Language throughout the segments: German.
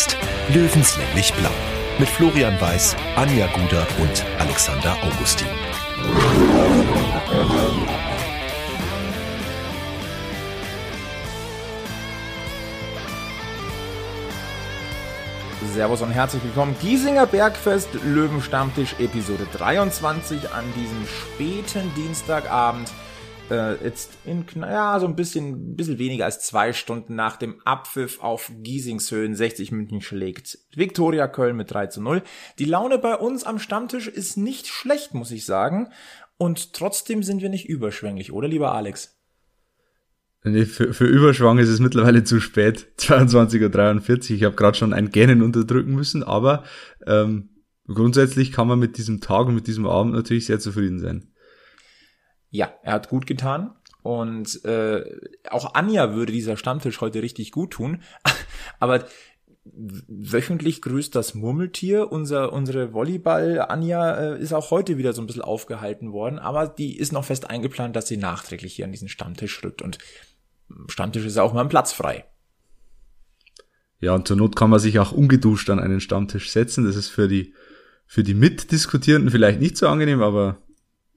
Podcast Löwenslänglich Blau mit Florian Weiß, Anja Guder und Alexander Augustin. Servus und herzlich willkommen. Giesinger Bergfest Löwenstammtisch Episode 23 an diesem späten Dienstagabend äh, jetzt in ja, so ein bisschen, bisschen weniger als zwei Stunden nach dem Abpfiff auf Giesingshöhen 60 München schlägt Viktoria Köln mit 3 zu 0. Die Laune bei uns am Stammtisch ist nicht schlecht, muss ich sagen. Und trotzdem sind wir nicht überschwänglich, oder lieber Alex? Nee, für, für Überschwang ist es mittlerweile zu spät. 22.43 Uhr. Ich habe gerade schon ein Gähnen unterdrücken müssen, aber ähm, grundsätzlich kann man mit diesem Tag und mit diesem Abend natürlich sehr zufrieden sein. Ja, er hat gut getan. Und äh, auch Anja würde dieser Stammtisch heute richtig gut tun. Aber wöchentlich grüßt das Murmeltier. Unser, unsere Volleyball-Anja äh, ist auch heute wieder so ein bisschen aufgehalten worden. Aber die ist noch fest eingeplant, dass sie nachträglich hier an diesen Stammtisch rückt. Und Stammtisch ist auch mal ein Platz frei. Ja, und zur Not kann man sich auch ungeduscht an einen Stammtisch setzen. Das ist für die, für die Mitdiskutierenden vielleicht nicht so angenehm, aber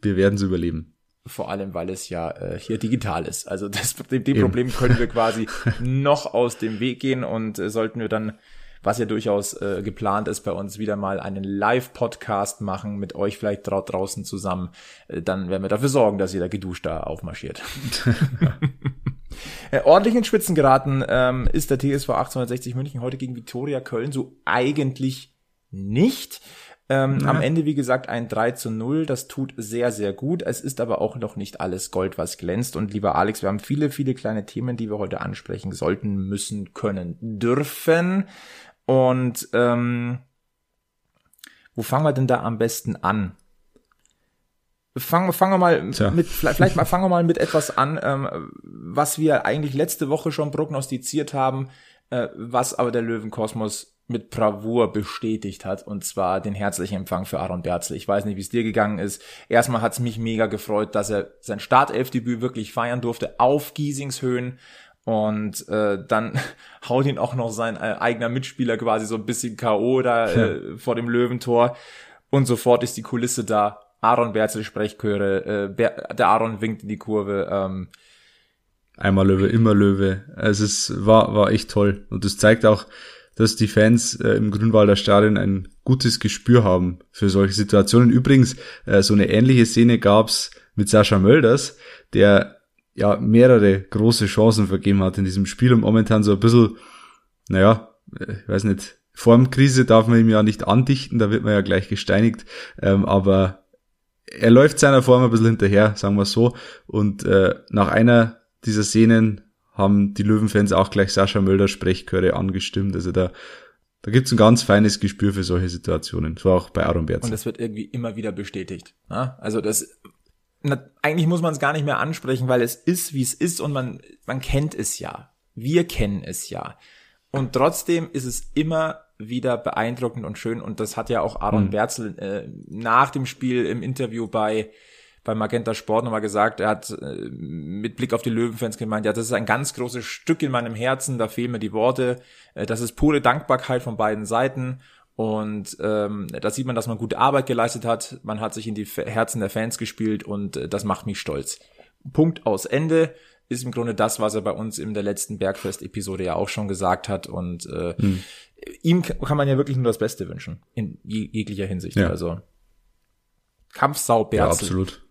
wir werden es überleben. Vor allem, weil es ja äh, hier digital ist. Also das, dem, dem Problem können wir quasi noch aus dem Weg gehen und äh, sollten wir dann, was ja durchaus äh, geplant ist, bei uns wieder mal einen Live-Podcast machen mit euch vielleicht dra draußen zusammen, äh, dann werden wir dafür sorgen, dass jeder geduscht da aufmarschiert. äh, ordentlich in Spitzen geraten ähm, ist der TSV 1860 München heute gegen Viktoria Köln so eigentlich nicht. Ähm, ja. Am Ende, wie gesagt, ein 3 zu 0. Das tut sehr, sehr gut. Es ist aber auch noch nicht alles Gold, was glänzt. Und lieber Alex, wir haben viele, viele kleine Themen, die wir heute ansprechen sollten, müssen, können, dürfen. Und ähm, wo fangen wir denn da am besten an? Fangen, fangen wir mal Tja. mit, vielleicht mal fangen wir mal mit etwas an, ähm, was wir eigentlich letzte Woche schon prognostiziert haben, äh, was aber der Löwenkosmos mit Bravour bestätigt hat, und zwar den herzlichen Empfang für Aaron Berzl. Ich weiß nicht, wie es dir gegangen ist. Erstmal hat es mich mega gefreut, dass er sein Startelfdebüt wirklich feiern durfte auf Giesingshöhen. Und äh, dann haut ihn auch noch sein äh, eigener Mitspieler quasi so ein bisschen K.O. da äh, vor dem Löwentor. Und sofort ist die Kulisse da. Aaron Berzl Sprechchöre, äh, Ber der Aaron winkt in die Kurve. Ähm, Einmal Löwe, immer Löwe. Also es war, war echt toll. Und das zeigt auch, dass die Fans äh, im Grünwalder Stadion ein gutes Gespür haben für solche Situationen. Übrigens, äh, so eine ähnliche Szene gab's mit Sascha Mölders, der ja mehrere große Chancen vergeben hat in diesem Spiel und momentan so ein bisschen, naja, äh, ich weiß nicht, Formkrise darf man ihm ja nicht andichten, da wird man ja gleich gesteinigt, ähm, aber er läuft seiner Form ein bisschen hinterher, sagen wir so. Und äh, nach einer dieser Szenen haben die Löwenfans auch gleich Sascha Mölder Sprechchöre angestimmt. Also da, da gibt's ein ganz feines Gespür für solche Situationen. So auch bei Aaron Berz. Und das wird irgendwie immer wieder bestätigt. Ne? Also das, na, eigentlich muss man es gar nicht mehr ansprechen, weil es ist, wie es ist und man, man kennt es ja. Wir kennen es ja. Und trotzdem ist es immer wieder beeindruckend und schön. Und das hat ja auch Aaron mhm. Berzel äh, nach dem Spiel im Interview bei bei Magenta Sport nochmal gesagt, er hat äh, mit Blick auf die Löwenfans gemeint, ja, das ist ein ganz großes Stück in meinem Herzen, da fehlen mir die Worte. Äh, das ist pure Dankbarkeit von beiden Seiten. Und ähm, da sieht man, dass man gute Arbeit geleistet hat. Man hat sich in die Herzen der Fans gespielt und äh, das macht mich stolz. Punkt aus Ende ist im Grunde das, was er bei uns in der letzten Bergfest-Episode ja auch schon gesagt hat. Und äh, hm. ihm kann man ja wirklich nur das Beste wünschen, in jeglicher Hinsicht. Ja. Also Kampfsau Berzel. Ja, absolut.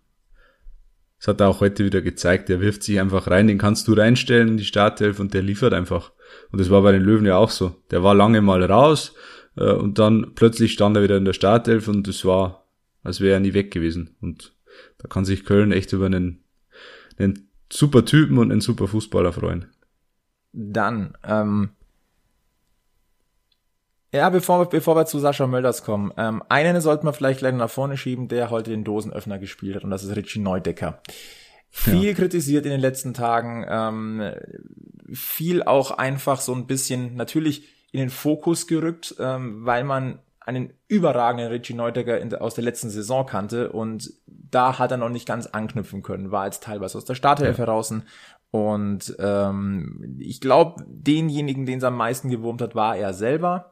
Das hat er auch heute wieder gezeigt. Er wirft sich einfach rein, den kannst du reinstellen in die Startelf und der liefert einfach. Und das war bei den Löwen ja auch so. Der war lange mal raus äh, und dann plötzlich stand er wieder in der Startelf und es war, als wäre er nie weg gewesen. Und da kann sich Köln echt über einen, einen super Typen und einen super Fußballer freuen. Dann, ähm, ja, bevor, bevor wir zu Sascha Mölders kommen, ähm, einen sollten wir vielleicht gleich nach vorne schieben, der heute den Dosenöffner gespielt hat, und das ist Richie Neudecker. Viel ja. kritisiert in den letzten Tagen, ähm, viel auch einfach so ein bisschen natürlich in den Fokus gerückt, ähm, weil man einen überragenden Richie Neudecker in, aus der letzten Saison kannte und da hat er noch nicht ganz anknüpfen können, war jetzt teilweise aus der Startelf ja. heraus Und ähm, ich glaube, denjenigen, den es am meisten gewurmt hat, war er selber.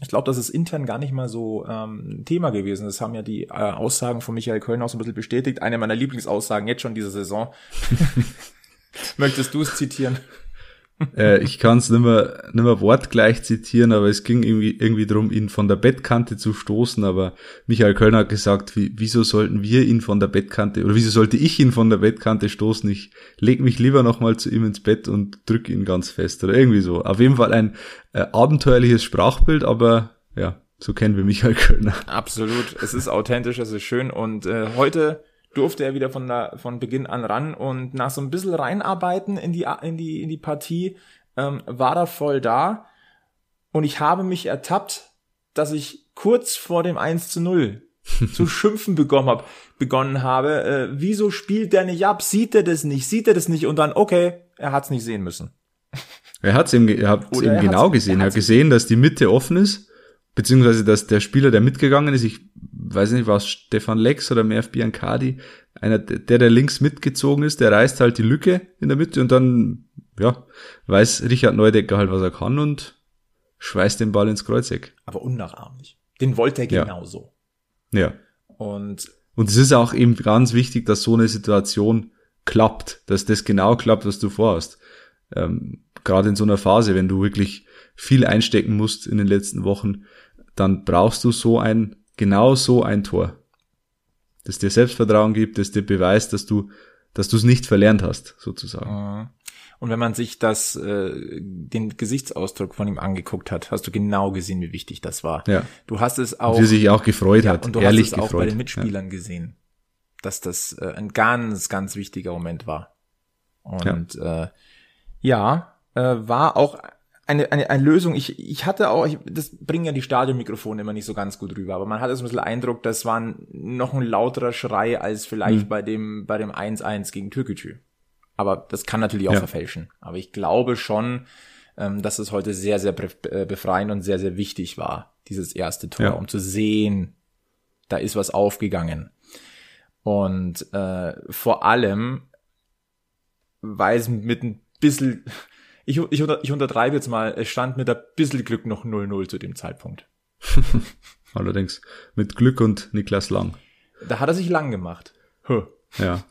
Ich glaube, das ist intern gar nicht mal so ähm, ein Thema gewesen. Das haben ja die äh, Aussagen von Michael Köln auch so ein bisschen bestätigt. Eine meiner Lieblingsaussagen jetzt schon diese Saison. Möchtest du es zitieren? Äh, ich kann es nicht mehr, nicht mehr wortgleich zitieren, aber es ging irgendwie, irgendwie darum, ihn von der Bettkante zu stoßen. Aber Michael Kölner hat gesagt, wie, wieso sollten wir ihn von der Bettkante, oder wieso sollte ich ihn von der Bettkante stoßen? Ich leg mich lieber nochmal zu ihm ins Bett und drück ihn ganz fest oder irgendwie so. Auf jeden Fall ein äh, abenteuerliches Sprachbild, aber ja, so kennen wir Michael Kölner. Absolut. Es ist authentisch, es ist schön und äh, heute durfte er wieder von, der, von Beginn an ran und nach so ein bisschen reinarbeiten in die, in die, in die Partie ähm, war er voll da und ich habe mich ertappt, dass ich kurz vor dem 1 zu 0 zu schimpfen begonnen habe, begonnen habe, äh, wieso spielt der nicht ab? Sieht er das nicht? Sieht er das nicht? Und dann, okay, er hat's nicht sehen müssen. Er hat's eben, er hat's eben genau gesehen. Er hat gesehen, dass die Mitte offen ist, beziehungsweise dass der Spieler, der mitgegangen ist, ich weiß nicht, was Stefan Lex oder Merv Biancardi, einer, der, der links mitgezogen ist, der reißt halt die Lücke in der Mitte und dann, ja, weiß Richard Neudecker halt, was er kann und schweißt den Ball ins Kreuzeck. Aber unnachahmlich. Den wollte er genauso. Ja. ja. Und, und es ist auch eben ganz wichtig, dass so eine Situation klappt, dass das genau klappt, was du vorhast. Ähm, Gerade in so einer Phase, wenn du wirklich viel einstecken musst in den letzten Wochen, dann brauchst du so ein genau so ein Tor, das dir Selbstvertrauen gibt, das dir beweist, dass du, dass du es nicht verlernt hast, sozusagen. Mhm. Und wenn man sich das, äh, den Gesichtsausdruck von ihm angeguckt hat, hast du genau gesehen, wie wichtig das war. Ja. Du hast es auch. Wie sich auch gefreut ja, hat. Und du ehrlich hast es auch gefreut. bei den Mitspielern ja. gesehen, dass das äh, ein ganz, ganz wichtiger Moment war. Und ja, äh, ja äh, war auch eine, eine, eine Lösung. Ich, ich hatte auch, ich, das bringen ja die Stadionmikrofone immer nicht so ganz gut rüber, aber man hatte so ein bisschen Eindruck, das war noch ein lauterer Schrei als vielleicht mhm. bei dem, bei dem 1-1 gegen Türkgücü. Aber das kann natürlich auch ja. verfälschen. Aber ich glaube schon, ähm, dass es heute sehr, sehr äh, befreiend und sehr, sehr wichtig war, dieses erste Tor, ja. um zu sehen, da ist was aufgegangen. Und äh, vor allem, weil es mit ein bisschen, ich, ich, unter, ich untertreibe jetzt mal, es stand mit ein bisschen Glück noch 0-0 zu dem Zeitpunkt. Allerdings. Mit Glück und Niklas Lang. Da hat er sich lang gemacht. Huh. Ja.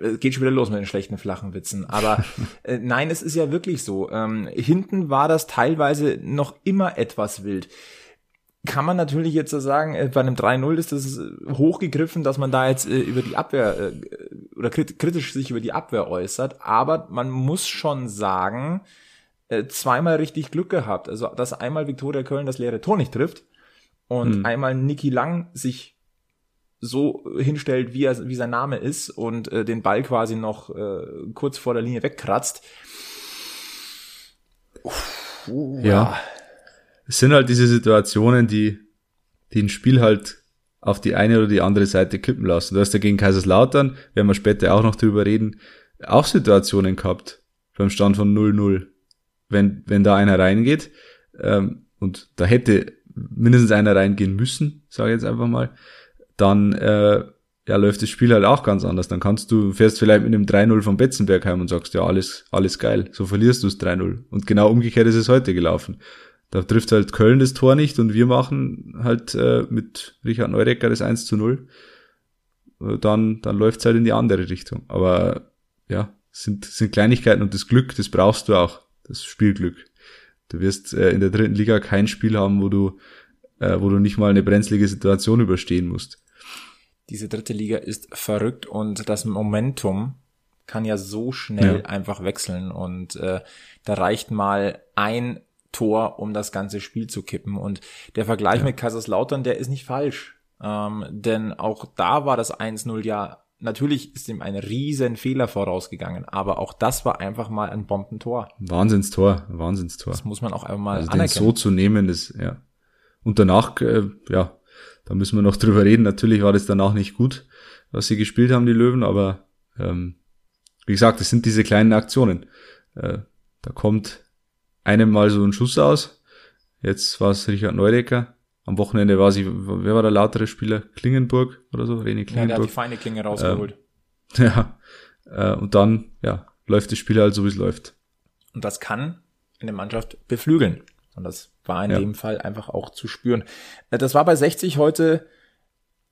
Es geht schon wieder los mit den schlechten flachen Witzen. Aber äh, nein, es ist ja wirklich so. Ähm, hinten war das teilweise noch immer etwas wild kann man natürlich jetzt so sagen, äh, bei einem 3-0 ist das äh, hochgegriffen, dass man da jetzt äh, über die Abwehr oder kritisch sich über die Abwehr äußert, aber man muss schon sagen, zweimal richtig Glück gehabt. Also, dass einmal Viktoria Köln das leere Tor nicht trifft und hm. einmal Niki Lang sich so hinstellt, wie er, wie sein Name ist und äh, den Ball quasi noch äh, kurz vor der Linie wegkratzt. Uff, uh, ja es sind halt diese Situationen, die, die ein Spiel halt auf die eine oder die andere Seite kippen lassen. Du hast ja gegen Kaiserslautern, werden wir später auch noch drüber reden, auch Situationen gehabt beim Stand von 0-0. Wenn, wenn da einer reingeht, ähm, und da hätte mindestens einer reingehen müssen, sage ich jetzt einfach mal, dann äh, ja, läuft das Spiel halt auch ganz anders. Dann kannst du, fährst vielleicht mit einem 3-0 von Betzenberg heim und sagst, ja, alles, alles geil, so verlierst du es 3-0. Und genau umgekehrt ist es heute gelaufen. Da trifft halt Köln das Tor nicht und wir machen halt äh, mit Richard Neurecker das 1 zu 0. Äh, dann, dann läuft's halt in die andere Richtung. Aber ja, sind, sind Kleinigkeiten und das Glück, das brauchst du auch. Das Spielglück. Du wirst äh, in der dritten Liga kein Spiel haben, wo du, äh, wo du nicht mal eine brenzlige Situation überstehen musst. Diese dritte Liga ist verrückt und das Momentum kann ja so schnell ja. einfach wechseln und äh, da reicht mal ein Tor, um das ganze Spiel zu kippen. Und der Vergleich ja. mit Kaiserslautern, der ist nicht falsch. Ähm, denn auch da war das 1-0 ja, natürlich ist ihm ein riesen Fehler vorausgegangen, aber auch das war einfach mal ein Bombentor. Wahnsinnstor, Wahnsinnstor. Das muss man auch einmal also anerkennen. Den so zu nehmen, ist, ja. Und danach, äh, ja, da müssen wir noch drüber reden. Natürlich war das danach nicht gut, was sie gespielt haben, die Löwen, aber ähm, wie gesagt, es sind diese kleinen Aktionen. Äh, da kommt einem mal so ein Schuss aus. Jetzt war es Richard Neudecker. Am Wochenende war sie, wer war der lautere Spieler? Klingenburg oder so? René Klingenburg. Ja, der hat die feine Klinge rausgeholt. Ähm, ja, Äh, und dann, ja, läuft das Spiel halt so, wie es läuft. Und das kann eine Mannschaft beflügeln. Und das war in ja. dem Fall einfach auch zu spüren. Äh, das war bei 60 heute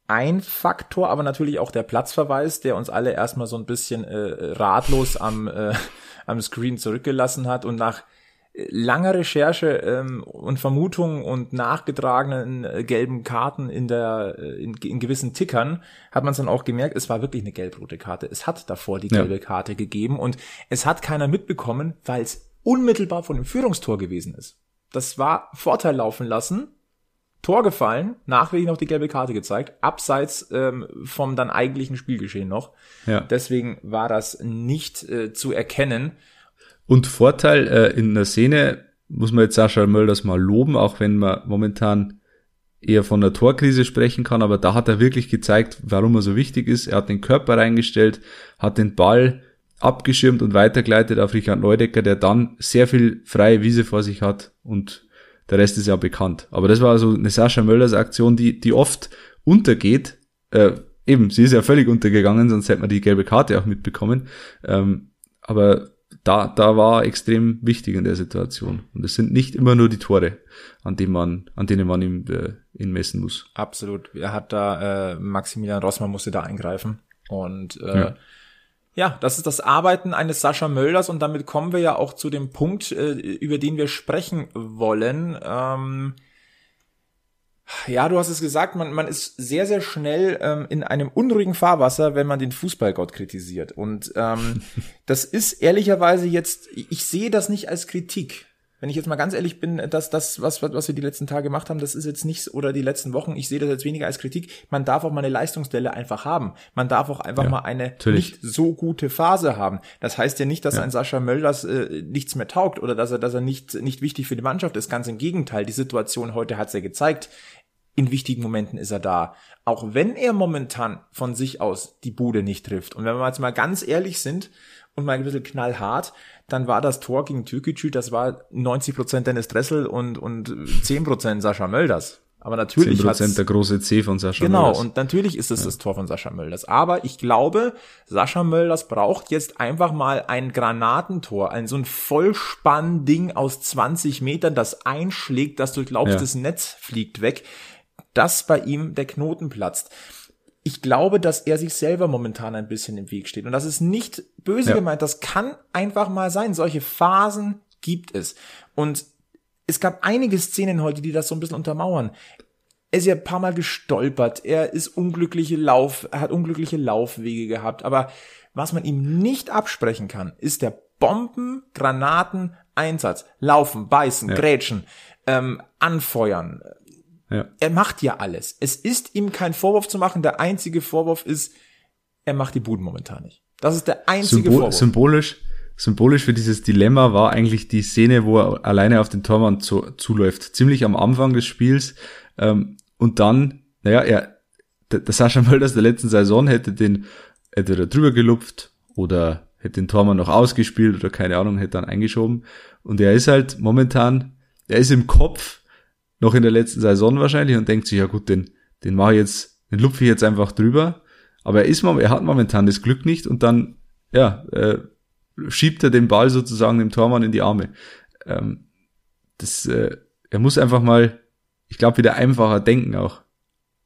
ein Faktor, aber natürlich auch der Platzverweis, der uns alle erstmal so ein bisschen äh, ratlos am, äh, am Screen zurückgelassen hat und nach äh, langer Recherche ähm, und Vermutungen und nachgetragenen äh, gelben Karten in der äh, in, in gewissen Tickern hat man es dann auch gemerkt, es war wirklich eine gelb-rote Karte. Es hat davor die gelbe ja. Karte gegeben und es hat keiner mitbekommen, weil es unmittelbar von dem Führungstor gewesen ist. Das war Vorteil laufen lassen Tor gefallen, nachträglich noch die gelbe Karte gezeigt, abseits ähm, vom dann eigentlichen Spielgeschehen noch. Ja. Deswegen war das nicht äh, zu erkennen. Und Vorteil äh, in der Szene muss man jetzt Sascha Mölders mal loben, auch wenn man momentan eher von der Torkrise sprechen kann, aber da hat er wirklich gezeigt, warum er so wichtig ist. Er hat den Körper reingestellt, hat den Ball abgeschirmt und weitergeleitet auf Richard Neudecker, der dann sehr viel freie Wiese vor sich hat und der Rest ist ja bekannt. Aber das war so eine Sascha Möllers Aktion, die, die oft untergeht. Äh, eben, sie ist ja völlig untergegangen, sonst hätte man die gelbe Karte auch mitbekommen. Ähm, aber da, da war extrem wichtig in der Situation. Und es sind nicht immer nur die Tore, an denen man, an denen man ihm äh, ihn messen muss. Absolut. Er hat da, äh, Maximilian Rossmann musste da eingreifen. Und äh, ja. Ja, das ist das Arbeiten eines Sascha Mölders und damit kommen wir ja auch zu dem Punkt, äh, über den wir sprechen wollen. Ähm, ja, du hast es gesagt, man, man ist sehr, sehr schnell ähm, in einem unruhigen Fahrwasser, wenn man den Fußballgott kritisiert. Und ähm, das ist ehrlicherweise jetzt, ich sehe das nicht als Kritik wenn ich jetzt mal ganz ehrlich bin, dass das, was, was wir die letzten Tage gemacht haben, das ist jetzt nichts, oder die letzten Wochen, ich sehe das jetzt weniger als Kritik. Man darf auch mal eine Leistungsdelle einfach haben. Man darf auch einfach ja, mal eine natürlich. nicht so gute Phase haben. Das heißt ja nicht, dass ja. ein Sascha Mölders äh, nichts mehr taugt oder dass er, dass er nicht, nicht wichtig für die Mannschaft ist. Ganz im Gegenteil. Die Situation heute hat es ja gezeigt. In wichtigen Momenten ist er da. Auch wenn er momentan von sich aus die Bude nicht trifft. Und wenn wir jetzt mal ganz ehrlich sind und mal ein bisschen knallhart, dann war das Tor gegen Türkgücü, das war 90 Prozent Dennis Dressel und, und 10 Prozent Sascha Mölders. Aber natürlich 10 Prozent der große C von Sascha genau, Mölders. Genau, und natürlich ist es ja. das Tor von Sascha Mölders. Aber ich glaube, Sascha Mölders braucht jetzt einfach mal ein Granatentor, ein so ein Vollspann-Ding aus 20 Metern, das einschlägt, das durch lauftes ja. Netz fliegt weg, dass bei ihm der Knoten platzt ich glaube, dass er sich selber momentan ein bisschen im Weg steht. Und das ist nicht böse ja. gemeint. Das kann einfach mal sein. Solche Phasen gibt es. Und es gab einige Szenen heute, die das so ein bisschen untermauern. Er ist ja ein paar Mal gestolpert. Er ist unglückliche Lauf, er hat unglückliche Laufwege gehabt. Aber was man ihm nicht absprechen kann, ist der Bomben, Granaten, Einsatz. Laufen, beißen, ja. grätschen, ähm, anfeuern, ja. Er macht ja alles. Es ist ihm kein Vorwurf zu machen. Der einzige Vorwurf ist, er macht die Buden momentan nicht. Das ist der einzige Symbol Vorwurf. Symbolisch, symbolisch für dieses Dilemma war eigentlich die Szene, wo er alleine auf den Tormann zu, zuläuft. Ziemlich am Anfang des Spiels. Ähm, und dann, naja, er, der, der Sascha Mölders der letzten Saison hätte den entweder drüber gelupft oder hätte den Tormann noch ausgespielt oder keine Ahnung, hätte dann eingeschoben. Und er ist halt momentan, er ist im Kopf noch in der letzten Saison wahrscheinlich und denkt sich, ja gut, den, den mache ich jetzt, den lupfe ich jetzt einfach drüber. Aber er ist, er hat momentan das Glück nicht und dann, ja, äh, schiebt er den Ball sozusagen dem Tormann in die Arme. Ähm, das, äh, er muss einfach mal, ich glaube, wieder einfacher denken auch.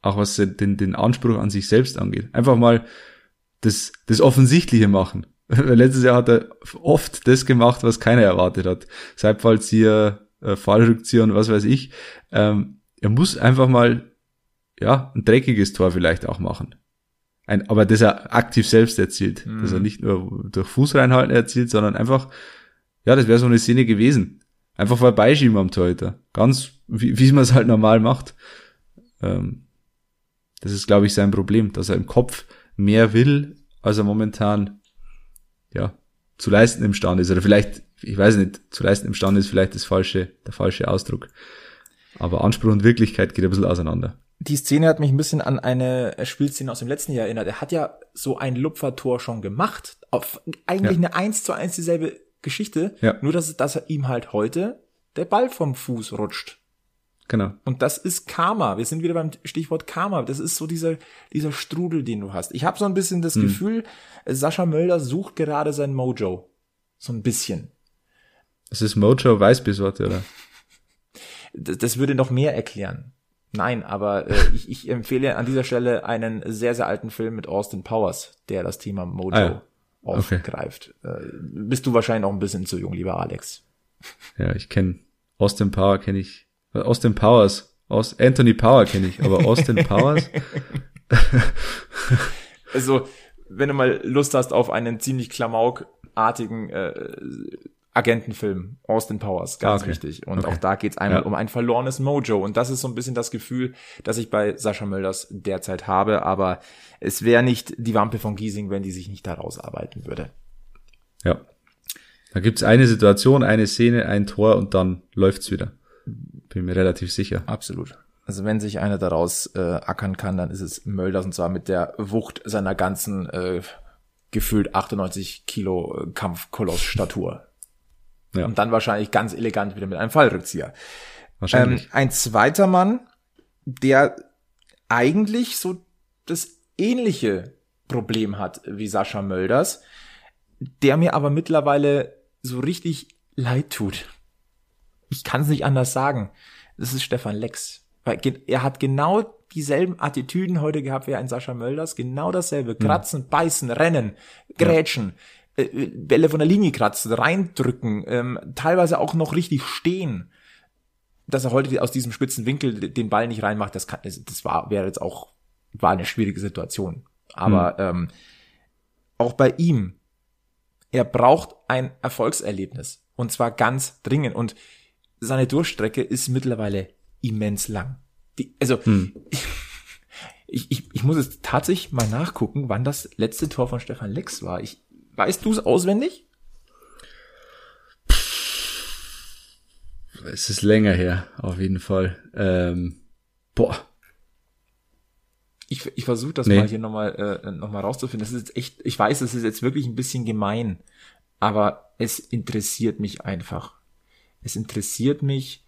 Auch was den, den Anspruch an sich selbst angeht. Einfach mal das, das Offensichtliche machen. Letztes Jahr hat er oft das gemacht, was keiner erwartet hat. Seit falls hier äh, Fallrückzieher und was weiß ich. Ähm, er muss einfach mal, ja, ein dreckiges Tor vielleicht auch machen. Ein, aber das er aktiv selbst erzielt. Mhm. Dass er nicht nur durch Fuß reinhalten erzielt, sondern einfach, ja, das wäre so eine Szene gewesen. Einfach vorbeischieben am Torhüter. Ganz, wie, wie man es halt normal macht. Ähm, das ist, glaube ich, sein Problem, dass er im Kopf mehr will, als er momentan, ja, zu leisten imstande ist. Oder vielleicht ich weiß nicht, zu leisten imstande ist vielleicht das falsche, der falsche Ausdruck. Aber Anspruch und Wirklichkeit geht ein bisschen auseinander. Die Szene hat mich ein bisschen an eine Spielszene aus dem letzten Jahr erinnert. Er hat ja so ein Lupfertor schon gemacht. Auf eigentlich ja. eine eins zu eins dieselbe Geschichte. Ja. Nur, dass, dass er ihm halt heute der Ball vom Fuß rutscht. Genau. Und das ist Karma. Wir sind wieder beim Stichwort Karma. Das ist so dieser, dieser Strudel, den du hast. Ich habe so ein bisschen das hm. Gefühl, Sascha Mölder sucht gerade sein Mojo. So ein bisschen. Das ist Mojo Weißbiersorte, oder? Das, das würde noch mehr erklären. Nein, aber äh, ich, ich empfehle an dieser Stelle einen sehr, sehr alten Film mit Austin Powers, der das Thema Mojo ah, ja. aufgreift. Okay. Äh, bist du wahrscheinlich noch ein bisschen zu jung, lieber Alex. Ja, ich kenne Austin Power kenne ich Austin Powers. Aus Anthony Power kenne ich, aber Austin Powers. also, wenn du mal Lust hast auf einen ziemlich klamaukartigen äh, Agentenfilm, Austin Powers, ganz okay. wichtig. Und okay. auch da geht's einmal ja. um ein verlorenes Mojo. Und das ist so ein bisschen das Gefühl, das ich bei Sascha Mölders derzeit habe. Aber es wäre nicht die Wampe von Giesing, wenn die sich nicht da rausarbeiten würde. Ja. Da gibt's eine Situation, eine Szene, ein Tor und dann läuft's wieder. Bin mir relativ sicher. Absolut. Also wenn sich einer daraus äh, ackern kann, dann ist es Mölders und zwar mit der Wucht seiner ganzen äh, gefühlt 98 Kilo äh, Kampfkoloss-Statur. Ja. Und dann wahrscheinlich ganz elegant wieder mit einem Fallrückzieher. Wahrscheinlich. Ähm, ein zweiter Mann, der eigentlich so das ähnliche Problem hat wie Sascha Mölders, der mir aber mittlerweile so richtig leid tut ich kann es nicht anders sagen. Das ist Stefan Lex. Weil er hat genau dieselben Attitüden heute gehabt wie ein Sascha Mölders, genau dasselbe. Kratzen, mhm. beißen, rennen, grätschen, ja. Äh, Bälle von der Linie kratzen, reindrücken, ähm, teilweise auch noch richtig stehen. Dass er heute aus diesem spitzen Winkel den Ball nicht reinmacht, das kann, das war, wäre jetzt auch, war eine schwierige Situation. Aber mhm. ähm, auch bei ihm, er braucht ein Erfolgserlebnis. Und zwar ganz dringend. Und seine Durchstrecke ist mittlerweile immens lang. Die, also hm. ich, ich, ich muss jetzt tatsächlich mal nachgucken, wann das letzte Tor von Stefan Lex war. Ich, weißt du es auswendig? Es ist länger her, auf jeden Fall. Ähm, boah. Ich, ich versuche das nee. mal hier nochmal äh, noch mal rauszufinden. Das ist jetzt echt, ich weiß, das ist jetzt wirklich ein bisschen gemein, aber es interessiert mich einfach. Es interessiert mich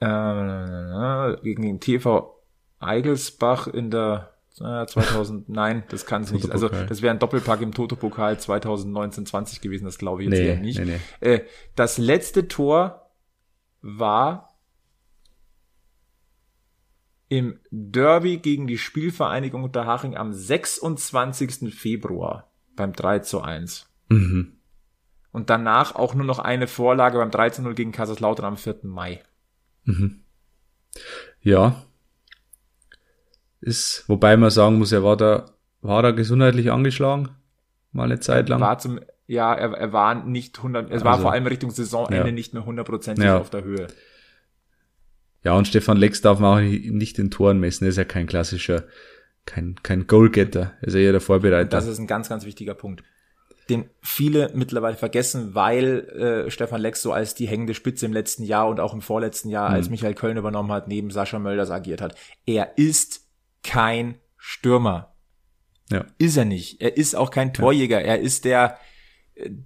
äh, gegen den TV Eigelsbach in der äh, 2000, nein, das kann es nicht. Also das wäre ein Doppelpack im Toto-Pokal 2019-20 gewesen, das glaube ich jetzt nee, eher nicht. Nee, nee. Äh, das letzte Tor war im Derby gegen die Spielvereinigung Unterhaching am 26. Februar beim 3 zu 1. Mhm und danach auch nur noch eine Vorlage beim 13-0 gegen Kaiserslautern am 4. Mai. Mhm. Ja. Ist, wobei man sagen muss, er war da, war da gesundheitlich angeschlagen? Mal eine Zeit lang. War zum, ja, er, er war nicht 100, es also, war vor allem Richtung Saisonende ja. nicht mehr hundertprozentig ja. auf der Höhe. Ja, und Stefan Lex darf man auch nicht in Toren messen, er ist ja kein klassischer, kein, kein Goalgetter, er ist ja eher der Vorbereiter. Das ist ein ganz, ganz wichtiger Punkt den viele mittlerweile vergessen, weil äh, Stefan Lex so als die hängende Spitze im letzten Jahr und auch im vorletzten Jahr, mhm. als Michael Köln übernommen hat, neben Sascha Mölders agiert hat. Er ist kein Stürmer. Ja. Ist er nicht. Er ist auch kein Torjäger. Ja. Er ist der,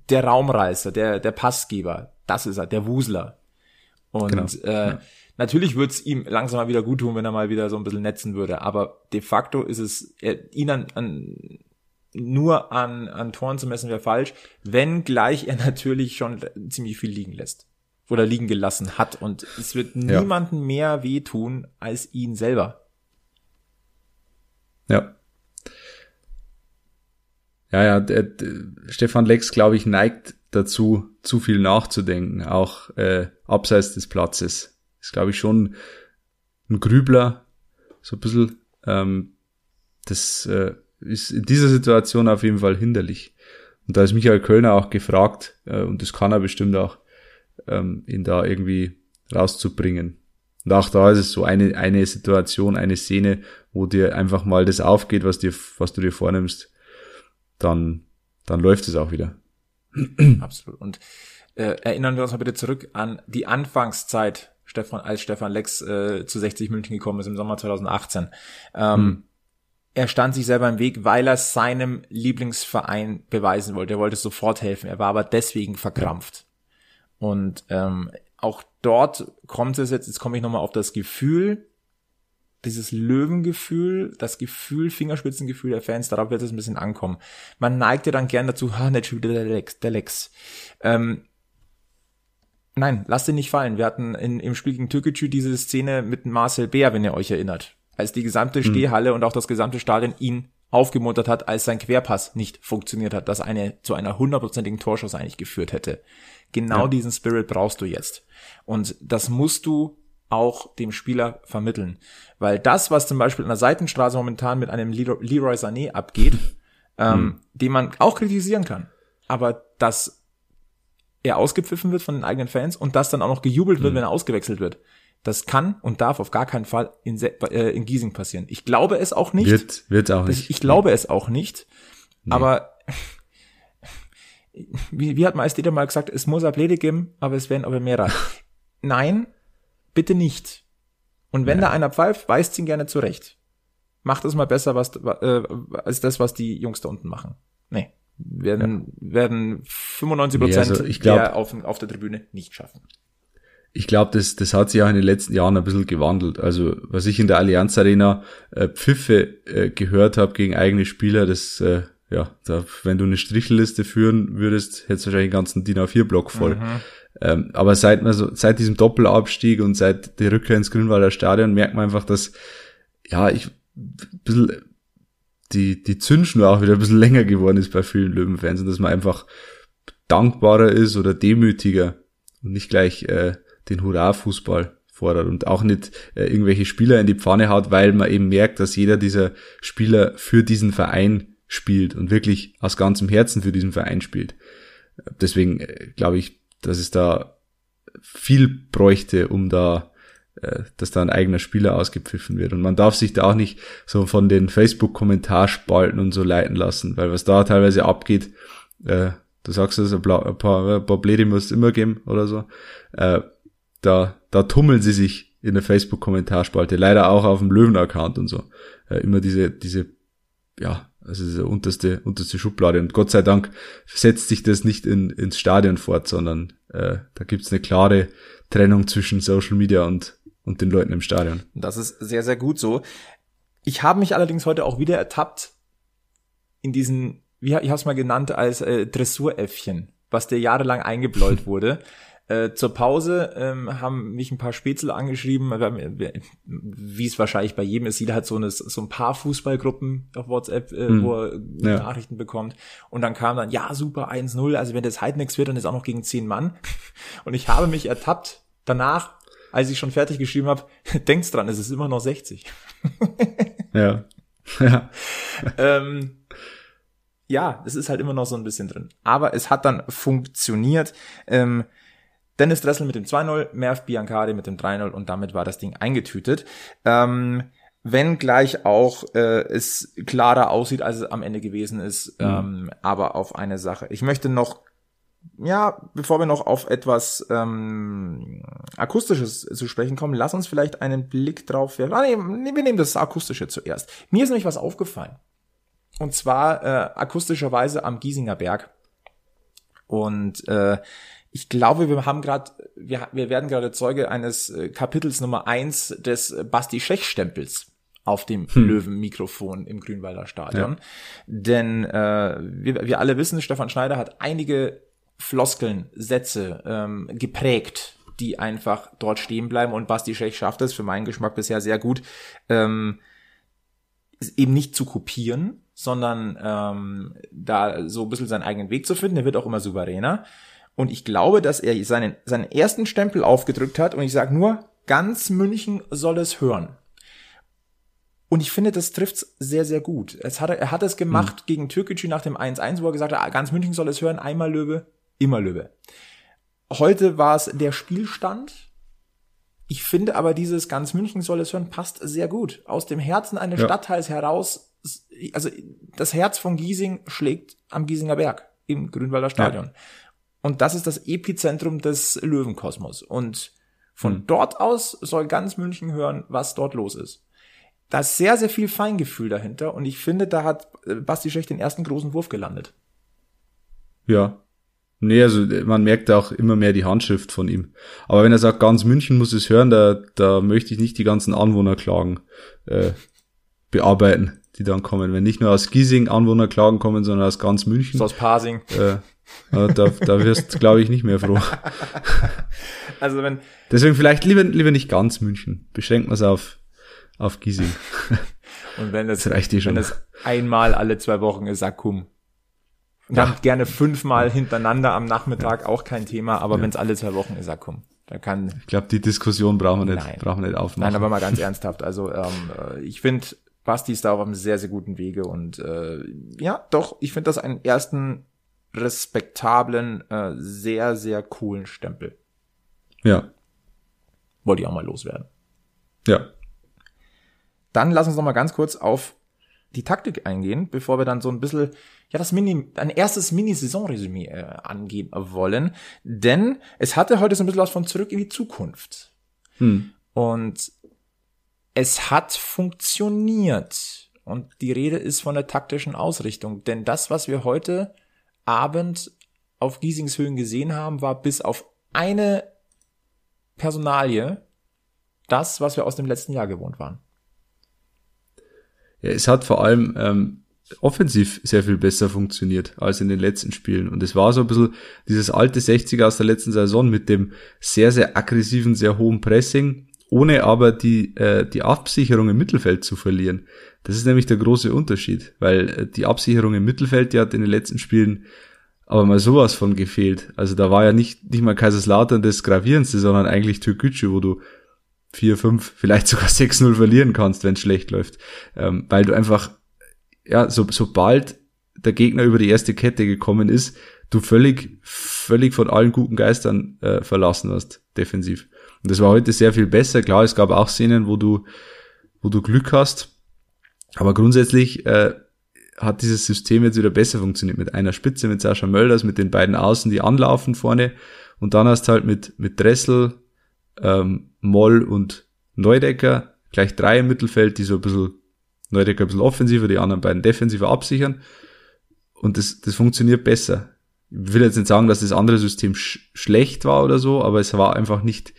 der Raumreißer, der, der Passgeber. Das ist er, der Wusler. Und genau. äh, ja. natürlich wird's ihm langsam mal wieder gut tun, wenn er mal wieder so ein bisschen netzen würde. Aber de facto ist es, er, ihn an, an nur an, an Toren zu messen wäre falsch, wenn gleich er natürlich schon ziemlich viel liegen lässt oder liegen gelassen hat und es wird ja. niemanden mehr wehtun als ihn selber. Ja. Ja, ja, der, der, Stefan Lex, glaube ich, neigt dazu, zu viel nachzudenken, auch äh, abseits des Platzes. Ist, glaube ich, schon ein Grübler, so ein bisschen. Ähm, das äh, ist in dieser Situation auf jeden Fall hinderlich. Und da ist Michael Kölner auch gefragt, äh, und das kann er bestimmt auch, ähm, ihn da irgendwie rauszubringen. Und auch da ist es so eine, eine Situation, eine Szene, wo dir einfach mal das aufgeht, was dir, was du dir vornimmst, dann, dann läuft es auch wieder. Absolut. Und äh, erinnern wir uns mal bitte zurück an die Anfangszeit, Stefan, als Stefan Lex äh, zu 60 München gekommen ist im Sommer 2018. Ähm, hm er stand sich selber im Weg, weil er seinem Lieblingsverein beweisen wollte. Er wollte sofort helfen. Er war aber deswegen verkrampft. Und ähm, auch dort kommt es jetzt, jetzt komme ich nochmal auf das Gefühl, dieses Löwengefühl, das Gefühl, Fingerspitzengefühl der Fans, darauf wird es ein bisschen ankommen. Man neigt ja dann gern dazu, ha, nicht wieder der Lex, der Lex. Ähm, nein, lasst ihn nicht fallen. Wir hatten in, im Spiel gegen Türkgücü diese Szene mit Marcel Bär, wenn ihr euch erinnert. Als die gesamte hm. Stehhalle und auch das gesamte Stadion ihn aufgemuntert hat, als sein Querpass nicht funktioniert hat, das eine zu einer hundertprozentigen Torschuss eigentlich geführt hätte. Genau ja. diesen Spirit brauchst du jetzt. Und das musst du auch dem Spieler vermitteln. Weil das, was zum Beispiel an der Seitenstraße momentan mit einem Leroy Sané abgeht, ähm, mhm. den man auch kritisieren kann, aber dass er ausgepfiffen wird von den eigenen Fans und das dann auch noch gejubelt wird, mhm. wenn er ausgewechselt wird. Das kann und darf auf gar keinen Fall in, äh, in Giesing passieren. Ich glaube es auch nicht. Wird, wird auch nicht. Ich, ich glaube es auch nicht. Nee. Aber wie, wie hat Meister mal gesagt, es muss Ablede geben, aber es werden aber mehr. Nein, bitte nicht. Und wenn ja. da einer pfeift, weist ihn gerne zurecht. Macht es mal besser was, äh, als das, was die Jungs da unten machen. Nee. Werden, ja. werden 95 Prozent nee, also glaub, der auf, auf der Tribüne nicht schaffen. Ich glaube, das, das hat sich auch in den letzten Jahren ein bisschen gewandelt. Also, was ich in der Allianz Arena äh, Pfiffe äh, gehört habe gegen eigene Spieler, das äh, ja, da, wenn du eine Strichelliste führen würdest, hättest du wahrscheinlich den ganzen DIN A4-Block voll. Mhm. Ähm, aber seit, also, seit diesem Doppelabstieg und seit der Rückkehr ins Grünwalder Stadion merkt man einfach, dass, ja, ich, bisschen, die, die Zündschnur auch wieder ein bisschen länger geworden ist bei vielen Löwenfans und dass man einfach dankbarer ist oder demütiger und nicht gleich äh, den Hurra-Fußball fordert und auch nicht äh, irgendwelche Spieler in die Pfanne haut, weil man eben merkt, dass jeder dieser Spieler für diesen Verein spielt und wirklich aus ganzem Herzen für diesen Verein spielt. Deswegen äh, glaube ich, dass es da viel bräuchte, um da, äh, dass da ein eigener Spieler ausgepfiffen wird. Und man darf sich da auch nicht so von den Facebook-Kommentarspalten und so leiten lassen, weil was da teilweise abgeht, äh, du sagst es, ein, paar, ein paar Bläde muss es immer geben oder so, äh, da, da tummeln sie sich in der Facebook-Kommentarspalte, leider auch auf dem Löwen-Account und so. Äh, immer diese, diese, ja, also diese unterste, unterste Schublade. Und Gott sei Dank setzt sich das nicht in, ins Stadion fort, sondern äh, da gibt's eine klare Trennung zwischen Social Media und, und den Leuten im Stadion. Das ist sehr, sehr gut so. Ich habe mich allerdings heute auch wieder ertappt in diesen, wie ich habe es mal genannt, als äh, Dressuräffchen, was dir jahrelang eingebläut wurde. Äh, zur Pause ähm, haben mich ein paar Spätzle angeschrieben, wie es wahrscheinlich bei jedem ist, jeder hat so, eine, so ein paar Fußballgruppen auf WhatsApp, äh, hm. wo er ja. Nachrichten bekommt. Und dann kam dann, ja, super, 1-0, also wenn das halt nichts wird, dann ist auch noch gegen zehn Mann. Und ich habe mich ertappt, danach, als ich schon fertig geschrieben habe, denkt's dran, es ist immer noch 60. ja. ja. ähm, ja, es ist halt immer noch so ein bisschen drin. Aber es hat dann funktioniert. Ähm, Dennis Dressel mit dem 2-0, Merv Biancardi mit dem 3-0 und damit war das Ding eingetütet. Ähm, wenn gleich auch äh, es klarer aussieht, als es am Ende gewesen ist, mhm. ähm, aber auf eine Sache. Ich möchte noch, ja, bevor wir noch auf etwas ähm, Akustisches zu sprechen kommen, lass uns vielleicht einen Blick drauf werfen. Ah, nee, wir nehmen das Akustische zuerst. Mir ist nämlich was aufgefallen. Und zwar äh, akustischerweise am Giesinger Berg. Und äh, ich glaube, wir haben gerade, wir, wir werden gerade Zeuge eines äh, Kapitels Nummer eins des äh, Basti Schech-Stempels auf dem hm. Löwenmikrofon im Grünwalder Stadion. Ja. Denn äh, wir, wir alle wissen, Stefan Schneider hat einige Floskeln, Sätze ähm, geprägt, die einfach dort stehen bleiben und Basti Schech schafft es für meinen Geschmack bisher sehr gut, ähm, eben nicht zu kopieren, sondern ähm, da so ein bisschen seinen eigenen Weg zu finden. Der wird auch immer souveräner. Und ich glaube, dass er seinen, seinen ersten Stempel aufgedrückt hat und ich sage nur, ganz München soll es hören. Und ich finde, das trifft's sehr, sehr gut. Es hat, er hat es gemacht mhm. gegen Türkgücü nach dem 1-1, wo er gesagt hat, ah, ganz München soll es hören, einmal Löwe, immer Löwe. Heute war es der Spielstand. Ich finde aber dieses ganz München soll es hören passt sehr gut. Aus dem Herzen eines ja. Stadtteils heraus, also das Herz von Giesing schlägt am Giesinger Berg im Grünwalder Stadion. Ja. Und das ist das Epizentrum des Löwenkosmos. Und von hm. dort aus soll ganz München hören, was dort los ist. Da ist sehr, sehr viel Feingefühl dahinter. Und ich finde, da hat äh, Basti Schech den ersten großen Wurf gelandet. Ja. Nee, also man merkt auch immer mehr die Handschrift von ihm. Aber wenn er sagt, ganz München muss es hören, da, da möchte ich nicht die ganzen Anwohnerklagen äh, bearbeiten, die dann kommen. Wenn nicht nur aus Giesing Anwohnerklagen kommen, sondern aus ganz München. So aus Parsing. Äh, da, da wirst, glaube ich, nicht mehr froh. Also wenn. Deswegen vielleicht lieber, lieber nicht ganz München. Beschränkt man es auf, auf Giesing. Und wenn es, Das reicht schon. wenn es einmal alle zwei Wochen ist, Akkum. Und dann gerne fünfmal hintereinander am Nachmittag auch kein Thema, aber wenn es alle zwei Wochen ist, Akkum. Da kann, Ich glaube, die Diskussion brauchen wir nicht, Nein. brauchen wir nicht aufmachen. nein, aber mal ganz ernsthaft. Also ähm, äh, ich finde, Basti ist da auf einem sehr, sehr guten Wege und äh, ja, doch, ich finde das einen ersten respektablen, äh, sehr, sehr coolen Stempel. ja, Wollte ich auch mal loswerden. ja. Dann lass uns noch mal ganz kurz auf die Taktik eingehen, bevor wir dann so ein bisschen, ja, das Mini, ein erstes Mini-Saison-Resümee äh, angehen wollen. Denn es hatte heute so ein bisschen was von zurück in die Zukunft. Hm. Und es hat funktioniert. Und die Rede ist von der taktischen Ausrichtung. Denn das, was wir heute Abend auf Giesingshöhen gesehen haben, war bis auf eine Personalie das, was wir aus dem letzten Jahr gewohnt waren. Ja, es hat vor allem ähm, offensiv sehr viel besser funktioniert als in den letzten Spielen. Und es war so ein bisschen dieses alte 60er aus der letzten Saison mit dem sehr, sehr aggressiven, sehr hohen Pressing, ohne aber die, äh, die Absicherung im Mittelfeld zu verlieren. Das ist nämlich der große Unterschied, weil äh, die Absicherung im Mittelfeld, die hat in den letzten Spielen aber mal sowas von gefehlt. Also da war ja nicht, nicht mal Kaiserslautern das Gravierendste, sondern eigentlich Türkgücü, wo du 4, 5, vielleicht sogar 6-0 verlieren kannst, wenn es schlecht läuft. Ähm, weil du einfach, ja, so, sobald der Gegner über die erste Kette gekommen ist, du völlig, völlig von allen guten Geistern äh, verlassen hast, defensiv. Und das war heute sehr viel besser. Klar, es gab auch Szenen, wo du, wo du Glück hast. Aber grundsätzlich äh, hat dieses System jetzt wieder besser funktioniert. Mit einer Spitze, mit Sascha Mölders, mit den beiden Außen, die anlaufen vorne. Und dann hast halt mit, mit Dressel, ähm, Moll und Neudecker gleich drei im Mittelfeld, die so ein bisschen, Neudecker ein bisschen offensiver, die anderen beiden defensiver absichern. Und das, das funktioniert besser. Ich will jetzt nicht sagen, dass das andere System sch schlecht war oder so, aber es war einfach nicht,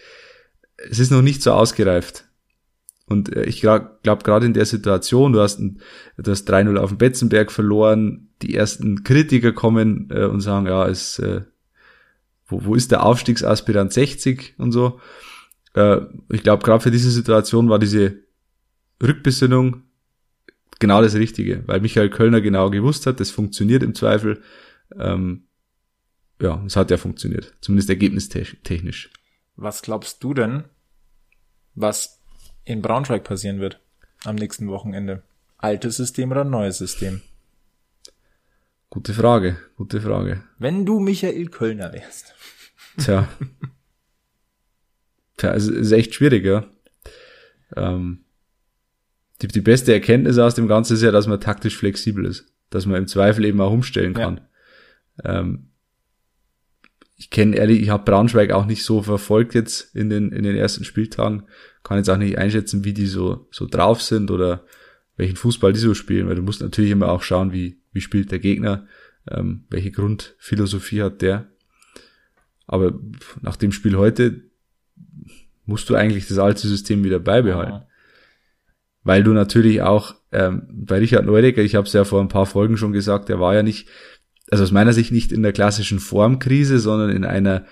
es ist noch nicht so ausgereift. Und äh, ich glaube gerade in der Situation, du hast, hast 3-0 auf dem Betzenberg verloren, die ersten Kritiker kommen äh, und sagen, ja, es, äh, wo, wo ist der Aufstiegsaspirant 60 und so. Äh, ich glaube, gerade für diese Situation war diese Rückbesinnung genau das Richtige, weil Michael Kölner genau gewusst hat, das funktioniert im Zweifel. Ähm, ja, es hat ja funktioniert, zumindest ergebnistechnisch. Was glaubst du denn, was in Braunschweig passieren wird am nächsten Wochenende? Altes System oder neues System? Gute Frage, gute Frage. Wenn du Michael Kölner wärst. Tja. Tja, es ist echt schwierig, ja. Ähm, die, die beste Erkenntnis aus dem Ganzen ist ja, dass man taktisch flexibel ist. Dass man im Zweifel eben auch umstellen kann. Ja. Ähm, ich kenne ehrlich, ich habe Braunschweig auch nicht so verfolgt jetzt in den, in den ersten Spieltagen. Kann jetzt auch nicht einschätzen, wie die so, so drauf sind oder welchen Fußball die so spielen, weil du musst natürlich immer auch schauen, wie, wie spielt der Gegner, ähm, welche Grundphilosophie hat der. Aber nach dem Spiel heute musst du eigentlich das alte System wieder beibehalten. Ja. Weil du natürlich auch ähm, bei Richard Neudecker, ich habe es ja vor ein paar Folgen schon gesagt, er war ja nicht, also aus meiner Sicht nicht in der klassischen Formkrise, sondern in einer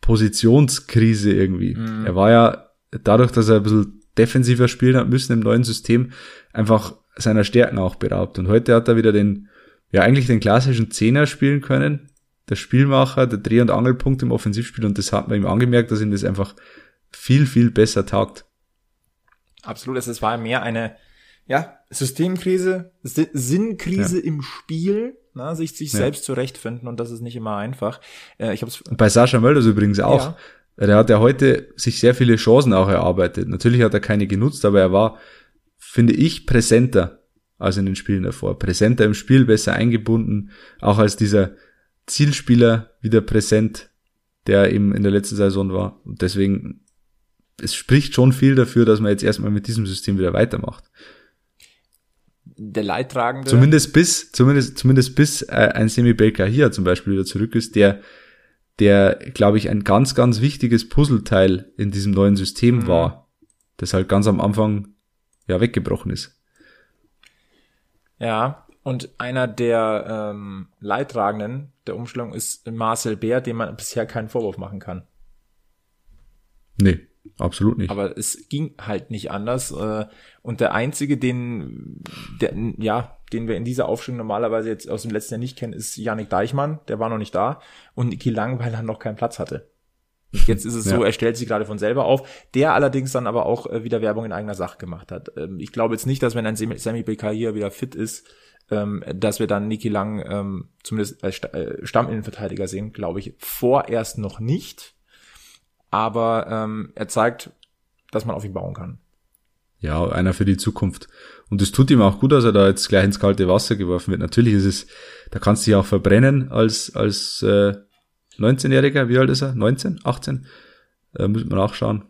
Positionskrise irgendwie. Mhm. Er war ja dadurch, dass er ein bisschen defensiver spielen hat müssen im neuen System, einfach seiner Stärken auch beraubt. Und heute hat er wieder den, ja eigentlich den klassischen Zehner spielen können, der Spielmacher, der Dreh- und Angelpunkt im Offensivspiel und das hat man ihm angemerkt, dass ihm das einfach viel, viel besser taugt. Absolut, es war mehr eine, ja, Systemkrise, Sinnkrise ja. im Spiel, na, sich, sich ja. selbst zurechtfinden und das ist nicht immer einfach. Äh, ich hab's Bei Sascha Mölders übrigens auch. Ja. Der hat ja heute sich sehr viele Chancen auch erarbeitet. Natürlich hat er keine genutzt, aber er war, finde ich, präsenter als in den Spielen davor. Präsenter im Spiel, besser eingebunden, auch als dieser Zielspieler wieder präsent, der eben in der letzten Saison war. Und deswegen, es spricht schon viel dafür, dass man jetzt erstmal mit diesem System wieder weitermacht. Der Leidtragende. Zumindest bis, zumindest, zumindest bis äh, ein Semi Baker hier zum Beispiel wieder zurück ist, der der, glaube ich, ein ganz, ganz wichtiges Puzzleteil in diesem neuen System mhm. war, das halt ganz am Anfang ja weggebrochen ist. Ja, und einer der ähm, Leidtragenden der Umstellung ist Marcel Bär, dem man bisher keinen Vorwurf machen kann. Nee, absolut nicht. Aber es ging halt nicht anders. Äh, und der einzige, den, der, ja, den wir in dieser Aufstellung normalerweise jetzt aus dem letzten Jahr nicht kennen, ist Janik Deichmann. Der war noch nicht da. Und Niki Lang, weil er noch keinen Platz hatte. Jetzt ist es ja. so, er stellt sich gerade von selber auf, der allerdings dann aber auch äh, wieder Werbung in eigener Sache gemacht hat. Ähm, ich glaube jetzt nicht, dass wenn ein Sammy BK hier wieder fit ist, ähm, dass wir dann Niki Lang ähm, zumindest als äh, Stamminnenverteidiger sehen, glaube ich, vorerst noch nicht. Aber ähm, er zeigt, dass man auf ihn bauen kann. Ja, einer für die Zukunft. Und es tut ihm auch gut, dass er da jetzt gleich ins kalte Wasser geworfen wird. Natürlich ist es, da kannst du dich auch verbrennen als, als äh, 19-Jähriger. Wie alt ist er? 19? 18? Äh, müssen wir nachschauen.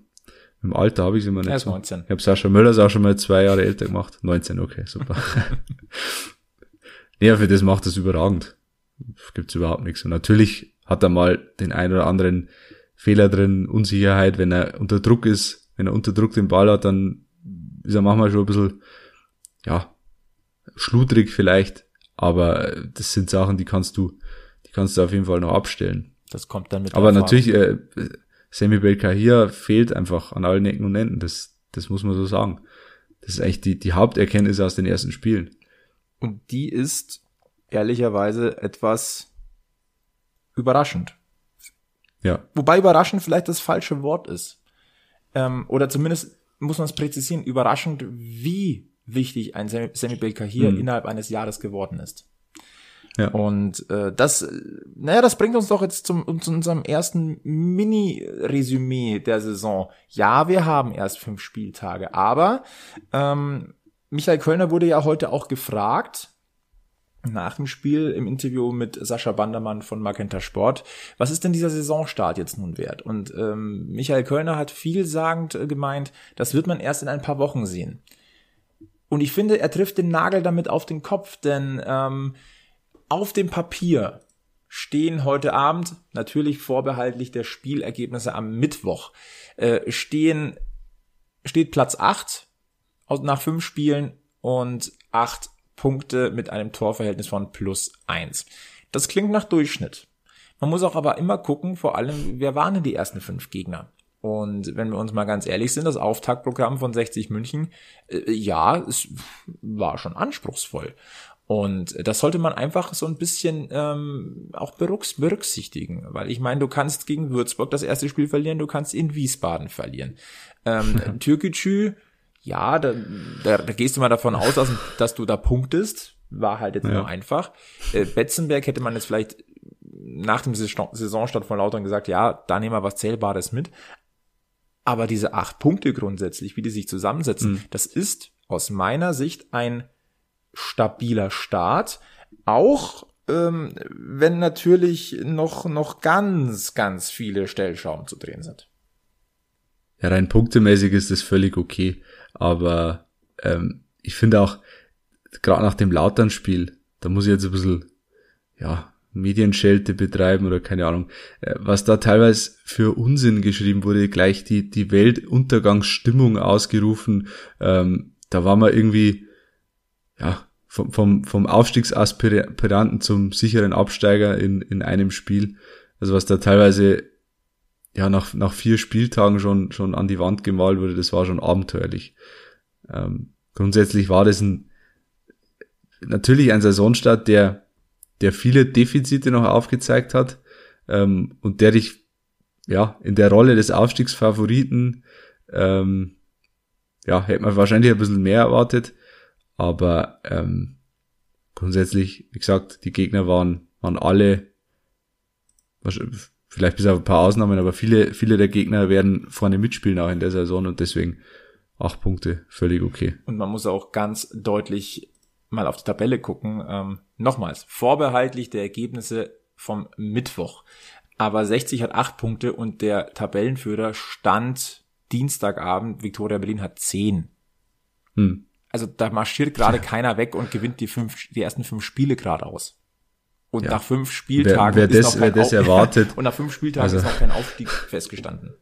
Im Alter habe ich es immer nicht. Er ist 19. So. Ich habe Sascha Möller auch schon mal zwei Jahre älter gemacht. 19, okay, super. Ja, für das macht das überragend. Gibt's überhaupt nichts. Und natürlich hat er mal den ein oder anderen Fehler drin, Unsicherheit, wenn er unter Druck ist, wenn er unter Druck den Ball hat, dann ist er manchmal schon ein bisschen, ja, schludrig vielleicht, aber das sind Sachen, die kannst du, die kannst du auf jeden Fall noch abstellen. Das kommt dann mit. Aber natürlich, äh, Sammy Belka hier fehlt einfach an allen Ecken und Enden. Das, das muss man so sagen. Das ist eigentlich die, die Haupterkenntnis aus den ersten Spielen. Und die ist ehrlicherweise etwas überraschend. Ja. Wobei überraschend vielleicht das falsche Wort ist. Ähm, oder zumindest muss man es präzisieren, überraschend, wie wichtig ein Sammy Baker hier mhm. innerhalb eines Jahres geworden ist. Ja. Und äh, das, naja, das bringt uns doch jetzt zum, zu unserem ersten Mini-Resümee der Saison. Ja, wir haben erst fünf Spieltage, aber ähm, Michael Kölner wurde ja heute auch gefragt, nach dem Spiel im Interview mit Sascha Bandermann von Magenta Sport. Was ist denn dieser Saisonstart jetzt nun wert? Und ähm, Michael Kölner hat vielsagend äh, gemeint, das wird man erst in ein paar Wochen sehen. Und ich finde, er trifft den Nagel damit auf den Kopf, denn ähm, auf dem Papier stehen heute Abend, natürlich vorbehaltlich der Spielergebnisse am Mittwoch, äh, stehen, steht Platz 8 nach fünf Spielen und acht Punkte mit einem Torverhältnis von plus eins. Das klingt nach Durchschnitt. Man muss auch aber immer gucken, vor allem, wer waren denn die ersten fünf Gegner? Und wenn wir uns mal ganz ehrlich sind, das Auftaktprogramm von 60 München, äh, ja, es war schon anspruchsvoll. Und das sollte man einfach so ein bisschen ähm, auch berücksichtigen, weil ich meine, du kannst gegen Würzburg das erste Spiel verlieren, du kannst in Wiesbaden verlieren. Ähm, Türkgücü ja, da, da, da gehst du mal davon aus, dass, dass du da punktest. War halt jetzt ja. nur einfach. Äh, Betzenberg hätte man jetzt vielleicht nach dem Saisonstart von Lautern gesagt, ja, da nehmen wir was Zählbares mit. Aber diese acht Punkte grundsätzlich, wie die sich zusammensetzen, mhm. das ist aus meiner Sicht ein stabiler Start. Auch ähm, wenn natürlich noch, noch ganz, ganz viele Stellschrauben zu drehen sind. Ja, rein punktemäßig ist das völlig okay. Aber ähm, ich finde auch, gerade nach dem Lautern-Spiel, da muss ich jetzt ein bisschen, ja, Medienschelte betreiben oder keine Ahnung, äh, was da teilweise für Unsinn geschrieben wurde, gleich die, die Weltuntergangsstimmung ausgerufen, ähm, da war man irgendwie, ja, vom, vom, vom Aufstiegsaspiranten zum sicheren Absteiger in, in einem Spiel. Also was da teilweise ja nach, nach vier Spieltagen schon, schon an die Wand gemalt wurde, das war schon abenteuerlich. Ähm, grundsätzlich war das ein, natürlich ein Saisonstart, der, der viele Defizite noch aufgezeigt hat, ähm, und der dich, ja, in der Rolle des Aufstiegsfavoriten, ähm, ja, hätte man wahrscheinlich ein bisschen mehr erwartet, aber, ähm, grundsätzlich, wie gesagt, die Gegner waren, waren alle, vielleicht bis auf ein paar Ausnahmen, aber viele, viele der Gegner werden vorne mitspielen auch in der Saison und deswegen acht Punkte völlig okay. Und man muss auch ganz deutlich mal auf die Tabelle gucken. Ähm, nochmals, vorbehaltlich der Ergebnisse vom Mittwoch. Aber 60 hat acht Punkte und der Tabellenführer stand Dienstagabend, Viktoria Berlin hat zehn. Hm. Also da marschiert gerade keiner weg und gewinnt die fünf, die ersten fünf Spiele gerade aus. Und ja. nach fünf Spieltagen wer, wer ist das, noch kein wer das erwartet. und nach fünf Spieltagen also. ist noch kein Aufstieg festgestanden.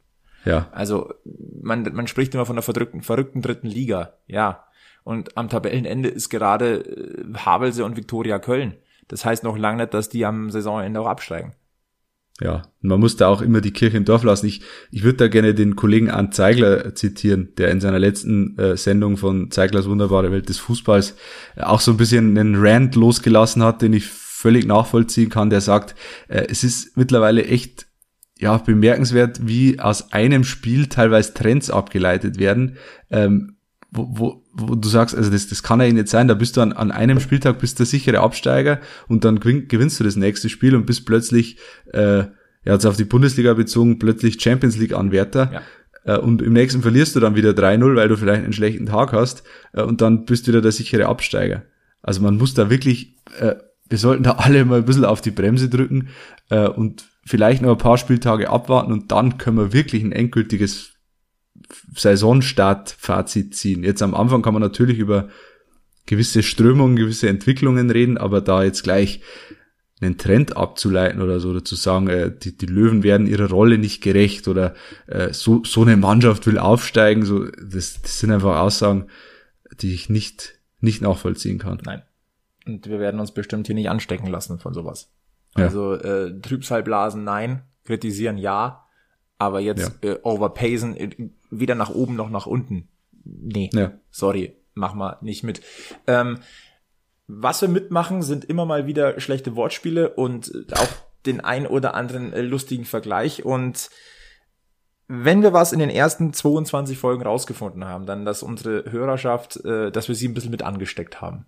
Ja. Also man, man spricht immer von der verrückten, verrückten dritten Liga. Ja. Und am Tabellenende ist gerade äh, Havelse und Viktoria Köln. Das heißt noch lange nicht, dass die am Saisonende auch absteigen. Ja, man muss da auch immer die Kirche im Dorf lassen. Ich, ich würde da gerne den Kollegen Arndt Zeigler zitieren, der in seiner letzten äh, Sendung von Zeiglers wunderbare Welt des Fußballs äh, auch so ein bisschen einen Rant losgelassen hat, den ich völlig nachvollziehen kann, der sagt, äh, es ist mittlerweile echt ja, bemerkenswert, wie aus einem Spiel teilweise Trends abgeleitet werden, ähm, wo, wo, wo du sagst, also das, das kann ja nicht sein, da bist du an, an einem Spieltag bist der sichere Absteiger und dann gewinnst du das nächste Spiel und bist plötzlich, äh, ja, jetzt auf die Bundesliga bezogen, plötzlich Champions League Anwärter. Ja. Äh, und im nächsten verlierst du dann wieder 3-0, weil du vielleicht einen schlechten Tag hast äh, und dann bist du wieder der sichere Absteiger. Also man muss da wirklich, äh, wir sollten da alle mal ein bisschen auf die Bremse drücken äh, und vielleicht noch ein paar Spieltage abwarten und dann können wir wirklich ein endgültiges Saisonstart-Fazit ziehen. Jetzt am Anfang kann man natürlich über gewisse Strömungen, gewisse Entwicklungen reden, aber da jetzt gleich einen Trend abzuleiten oder so, oder zu sagen, äh, die, die Löwen werden ihrer Rolle nicht gerecht oder äh, so, so eine Mannschaft will aufsteigen, so, das, das sind einfach Aussagen, die ich nicht, nicht nachvollziehen kann. Nein. Und wir werden uns bestimmt hier nicht anstecken lassen von sowas. Also äh, Trübsalblasen nein, kritisieren ja, aber jetzt ja. äh, overpacen äh, weder nach oben noch nach unten. Nee, ja. sorry, mach mal nicht mit. Ähm, was wir mitmachen, sind immer mal wieder schlechte Wortspiele und auch den ein oder anderen äh, lustigen Vergleich und wenn wir was in den ersten 22 Folgen rausgefunden haben, dann, dass unsere Hörerschaft, äh, dass wir sie ein bisschen mit angesteckt haben.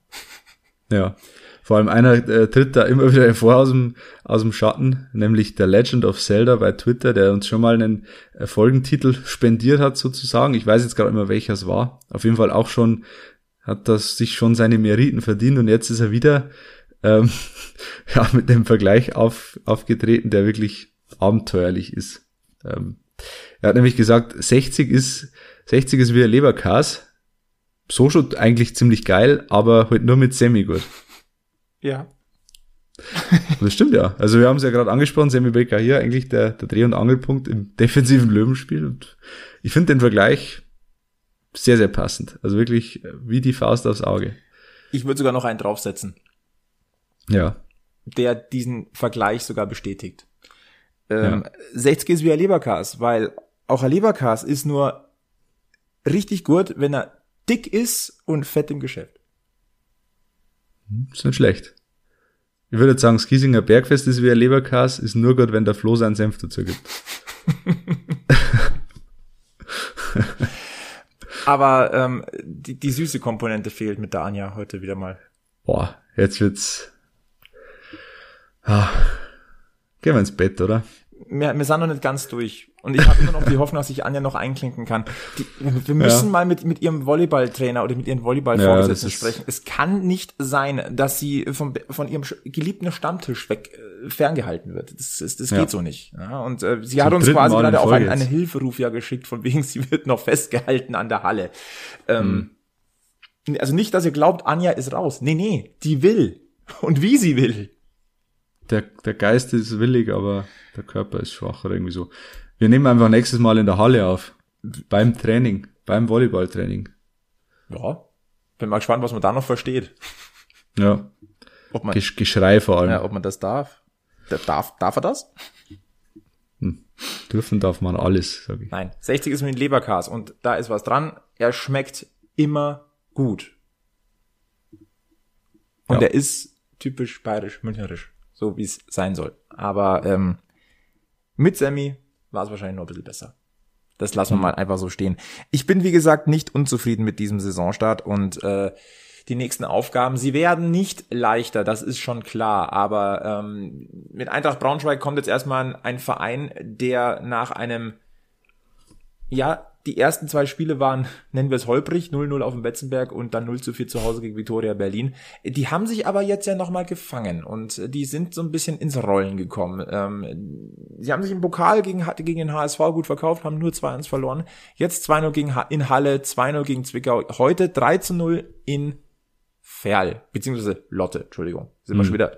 Ja. Vor allem einer äh, tritt da immer wieder hervor aus dem, aus dem Schatten, nämlich der Legend of Zelda bei Twitter, der uns schon mal einen äh, Folgentitel spendiert hat sozusagen. Ich weiß jetzt nicht mehr, welcher es war. Auf jeden Fall auch schon, hat das sich schon seine Meriten verdient und jetzt ist er wieder ähm, ja, mit dem Vergleich auf, aufgetreten, der wirklich abenteuerlich ist. Ähm, er hat nämlich gesagt, 60 ist, 60 ist wie ein Leberkas. So schon eigentlich ziemlich geil, aber halt nur mit Semi gut. Ja. das stimmt ja. Also wir haben es ja gerade angesprochen, Sammy Baker hier eigentlich der, der Dreh- und Angelpunkt im defensiven Löwenspiel. Und ich finde den Vergleich sehr, sehr passend. Also wirklich wie die Faust aufs Auge. Ich würde sogar noch einen draufsetzen. Ja. Der diesen Vergleich sogar bestätigt. Ähm, ja. 60 ist wie ein Leberkas, weil auch ein Leberkas ist nur richtig gut, wenn er dick ist und fett im Geschäft. Ist nicht schlecht. Ich würde jetzt sagen, das Giesinger Bergfest ist wie ein Leberkas, ist nur gut, wenn der Flo seinen Senf dazu gibt. Aber ähm, die, die süße Komponente fehlt mit der Anja heute wieder mal. Boah, jetzt wird's. Ah. Gehen wir ins Bett, oder? Wir, wir sind noch nicht ganz durch. Und ich habe immer noch die Hoffnung, dass ich Anja noch einklinken kann. Die, wir müssen ja. mal mit, mit ihrem Volleyballtrainer oder mit ihren Volleyballvorgesetzten ja, sprechen. Es kann nicht sein, dass sie vom, von ihrem geliebten Stammtisch weg äh, ferngehalten wird. Das, das, das ja. geht so nicht. Und äh, sie Zum hat uns quasi gerade auch einen, einen Hilferuf ja geschickt, von wegen sie wird noch festgehalten an der Halle. Ähm, hm. Also nicht, dass ihr glaubt, Anja ist raus. Nee, nee, die will. Und wie sie will. Der, der Geist ist willig, aber der Körper ist schwach oder irgendwie so. Wir nehmen einfach nächstes Mal in der Halle auf. Beim Training, beim Volleyballtraining. Ja. Bin mal gespannt, was man da noch versteht. Ja. Ob man, Gesch Geschrei vor allem. Ja, ob man das darf. Darf, darf er das? Hm. Dürfen darf man alles, sag ich. Nein, 60 ist mit Leberkas und da ist was dran. Er schmeckt immer gut. Und ja. er ist typisch bayerisch, münchnerisch, so wie es sein soll. Aber ähm, mit Sammy war es wahrscheinlich noch ein bisschen besser. Das lassen wir mhm. mal einfach so stehen. Ich bin, wie gesagt, nicht unzufrieden mit diesem Saisonstart und äh, die nächsten Aufgaben, sie werden nicht leichter, das ist schon klar. Aber ähm, mit Eintracht Braunschweig kommt jetzt erstmal ein Verein, der nach einem ja die ersten zwei Spiele waren, nennen wir es holprig, 0-0 auf dem Betzenberg und dann 0 zu 4 zu Hause gegen Viktoria Berlin. Die haben sich aber jetzt ja nochmal gefangen und die sind so ein bisschen ins Rollen gekommen. Ähm, sie haben sich im Pokal gegen, gegen den HSV gut verkauft, haben nur 2-1 verloren. Jetzt 2-0 gegen in Halle, 2-0 gegen Zwickau. Heute 3-0 in Ferl, beziehungsweise Lotte, Entschuldigung. Sind wir mhm. schon wieder.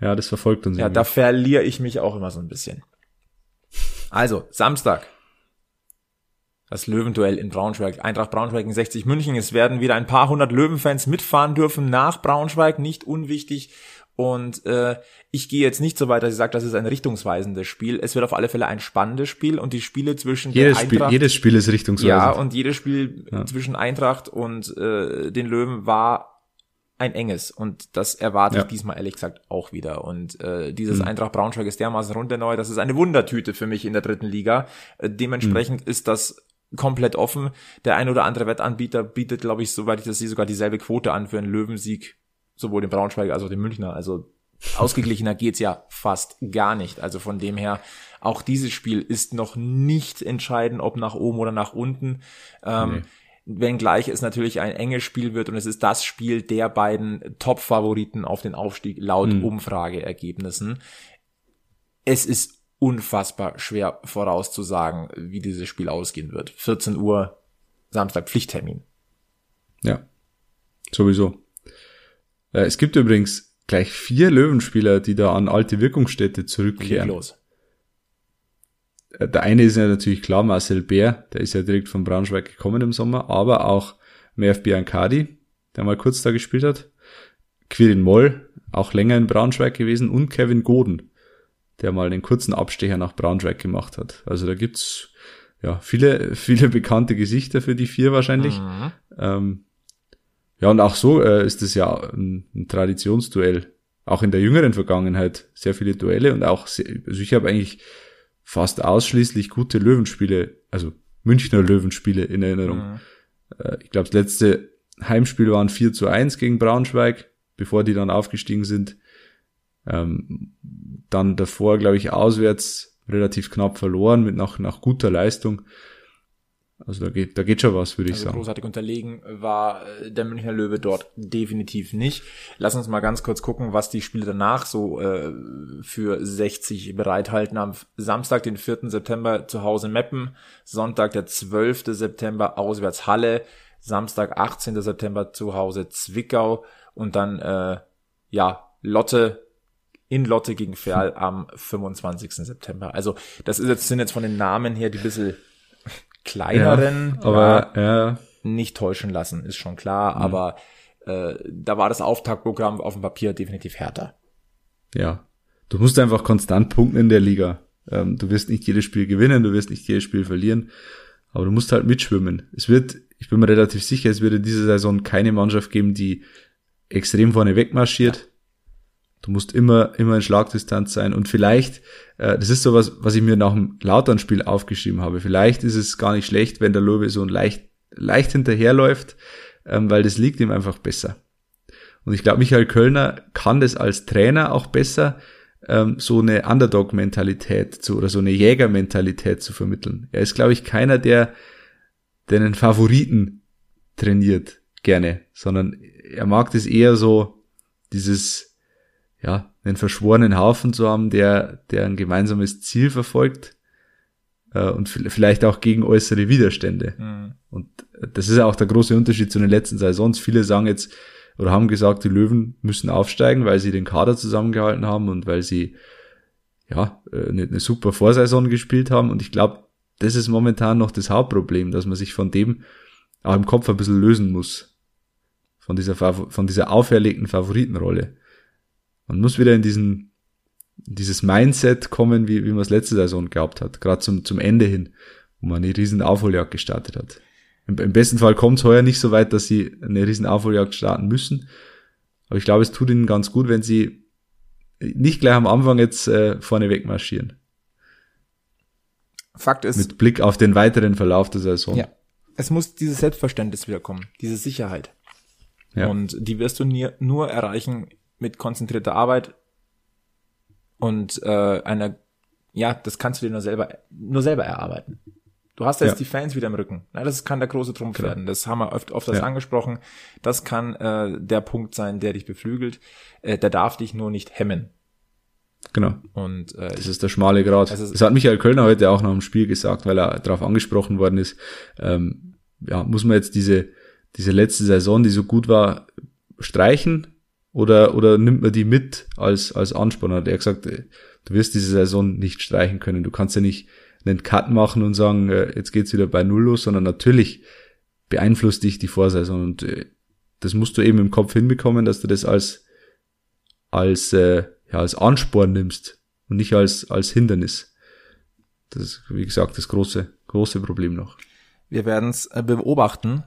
Ja, das verfolgt uns. Ja, irgendwie. da verliere ich mich auch immer so ein bisschen. Also, Samstag. Das Löwenduell in Braunschweig. Eintracht Braunschweig in 60 München. Es werden wieder ein paar hundert Löwenfans mitfahren dürfen nach Braunschweig. Nicht unwichtig. Und äh, ich gehe jetzt nicht so weit, dass ich sage, das ist ein richtungsweisendes Spiel. Es wird auf alle Fälle ein spannendes Spiel und die Spiele zwischen jedes der Eintracht, Spiel, jedes Spiel ist richtungsweisend. Ja, und jedes Spiel ja. zwischen Eintracht und äh, den Löwen war ein enges und das erwarte ja. ich diesmal ehrlich gesagt auch wieder. Und äh, dieses mhm. Eintracht Braunschweig ist dermaßen neu, das ist eine Wundertüte für mich in der dritten Liga. Äh, dementsprechend mhm. ist das komplett offen. Der ein oder andere Wettanbieter bietet, glaube ich, soweit ich das sehe, sogar dieselbe Quote an für einen Löwensieg sowohl den Braunschweiger als auch den Münchner. Also ausgeglichener geht's ja fast gar nicht. Also von dem her, auch dieses Spiel ist noch nicht entscheidend, ob nach oben oder nach unten. Ähm, nee. Wenngleich es natürlich ein enges Spiel wird und es ist das Spiel der beiden Top-Favoriten auf den Aufstieg laut mhm. Umfrageergebnissen. Es ist unfassbar schwer vorauszusagen, wie dieses Spiel ausgehen wird. 14 Uhr, Samstag Pflichttermin. Ja, sowieso. Äh, es gibt übrigens gleich vier Löwenspieler, die da an alte Wirkungsstätte zurückkehren. Los. Äh, der eine ist ja natürlich klar Marcel Bär, der ist ja direkt von Braunschweig gekommen im Sommer, aber auch Merv Biancadi, der mal kurz da gespielt hat, Quirin Moll, auch länger in Braunschweig gewesen und Kevin Goden, der mal den kurzen Abstecher nach Braunschweig gemacht hat. Also da gibt's ja viele, viele bekannte Gesichter für die vier wahrscheinlich. Mhm. Ähm, ja, und auch so äh, ist es ja ein, ein Traditionsduell. Auch in der jüngeren Vergangenheit sehr viele Duelle und auch, sehr, also ich habe eigentlich fast ausschließlich gute Löwenspiele, also Münchner Löwenspiele in Erinnerung. Mhm. Äh, ich glaube, das letzte Heimspiel waren 4 zu 1 gegen Braunschweig, bevor die dann aufgestiegen sind. Ähm, dann davor, glaube ich, auswärts relativ knapp verloren mit nach, nach guter Leistung. Also da geht, da geht schon was, würde ich also sagen. Großartig unterlegen war äh, der Münchner Löwe dort definitiv nicht. Lass uns mal ganz kurz gucken, was die Spiele danach so äh, für 60 bereithalten. Am Samstag, den 4. September zu Hause Meppen, Sonntag, der 12. September auswärts Halle, Samstag, 18. September zu Hause Zwickau und dann äh, ja Lotte in Lotte gegen Ferl am 25. September. Also das ist jetzt, sind jetzt von den Namen her die bisschen kleineren, ja, aber ja, nicht täuschen lassen, ist schon klar, mhm. aber äh, da war das Auftaktprogramm auf dem Papier definitiv härter. Ja, du musst einfach konstant punkten in der Liga. Ähm, du wirst nicht jedes Spiel gewinnen, du wirst nicht jedes Spiel verlieren, aber du musst halt mitschwimmen. Es wird, ich bin mir relativ sicher, es wird in dieser Saison keine Mannschaft geben, die extrem vorne wegmarschiert. Ja. Du musst immer, immer in Schlagdistanz sein und vielleicht, äh, das ist sowas, was ich mir nach dem Lautern-Spiel aufgeschrieben habe. Vielleicht ist es gar nicht schlecht, wenn der Lobe so leicht, leicht hinterherläuft, ähm, weil das liegt ihm einfach besser. Und ich glaube, Michael Kölner kann das als Trainer auch besser, ähm, so eine Underdog-Mentalität zu, oder so eine Jäger-Mentalität zu vermitteln. Er ist, glaube ich, keiner, der, der einen Favoriten trainiert, gerne, sondern er mag das eher so, dieses, ja, einen verschworenen Haufen zu haben, der, der ein gemeinsames Ziel verfolgt äh, und vielleicht auch gegen äußere Widerstände. Mhm. Und das ist auch der große Unterschied zu den letzten Saisons. Viele sagen jetzt oder haben gesagt, die Löwen müssen aufsteigen, weil sie den Kader zusammengehalten haben und weil sie ja eine, eine super Vorsaison gespielt haben. Und ich glaube, das ist momentan noch das Hauptproblem, dass man sich von dem auch im Kopf ein bisschen lösen muss. Von dieser, von dieser auferlegten Favoritenrolle. Man muss wieder in diesen, dieses Mindset kommen, wie, wie man es letzte Saison gehabt hat, gerade zum, zum Ende hin, wo man eine riesen Aufholjagd gestartet hat. Im, im besten Fall kommt es heuer nicht so weit, dass sie eine riesen Aufholjagd starten müssen. Aber ich glaube, es tut ihnen ganz gut, wenn sie nicht gleich am Anfang jetzt äh, vorne wegmarschieren. Fakt ist. Mit Blick auf den weiteren Verlauf der Saison. Ja. Es muss dieses Selbstverständnis wiederkommen, diese Sicherheit. Ja. Und die wirst du nie, nur erreichen, mit konzentrierter Arbeit und äh, einer, ja, das kannst du dir nur selber, nur selber erarbeiten. Du hast jetzt ja. die Fans wieder im Rücken. Ja, das kann der große Trumpf genau. werden. Das haben wir oft, oft ja. angesprochen. Das kann äh, der Punkt sein, der dich beflügelt. Äh, der darf dich nur nicht hemmen. Genau. Und äh, das ist der schmale Grad. Das, das hat Michael Kölner heute auch noch im Spiel gesagt, weil er darauf angesprochen worden ist. Ähm, ja, muss man jetzt diese diese letzte Saison, die so gut war, streichen oder, oder nimmt man die mit als, als Ansporn? Hat er gesagt, äh, du wirst diese Saison nicht streichen können. Du kannst ja nicht einen Cut machen und sagen, äh, jetzt geht's wieder bei Null los, sondern natürlich beeinflusst dich die Vorsaison und äh, das musst du eben im Kopf hinbekommen, dass du das als, als, äh, ja, als Ansporn nimmst und nicht als, als Hindernis. Das ist, wie gesagt, das große, große Problem noch. Wir werden es beobachten.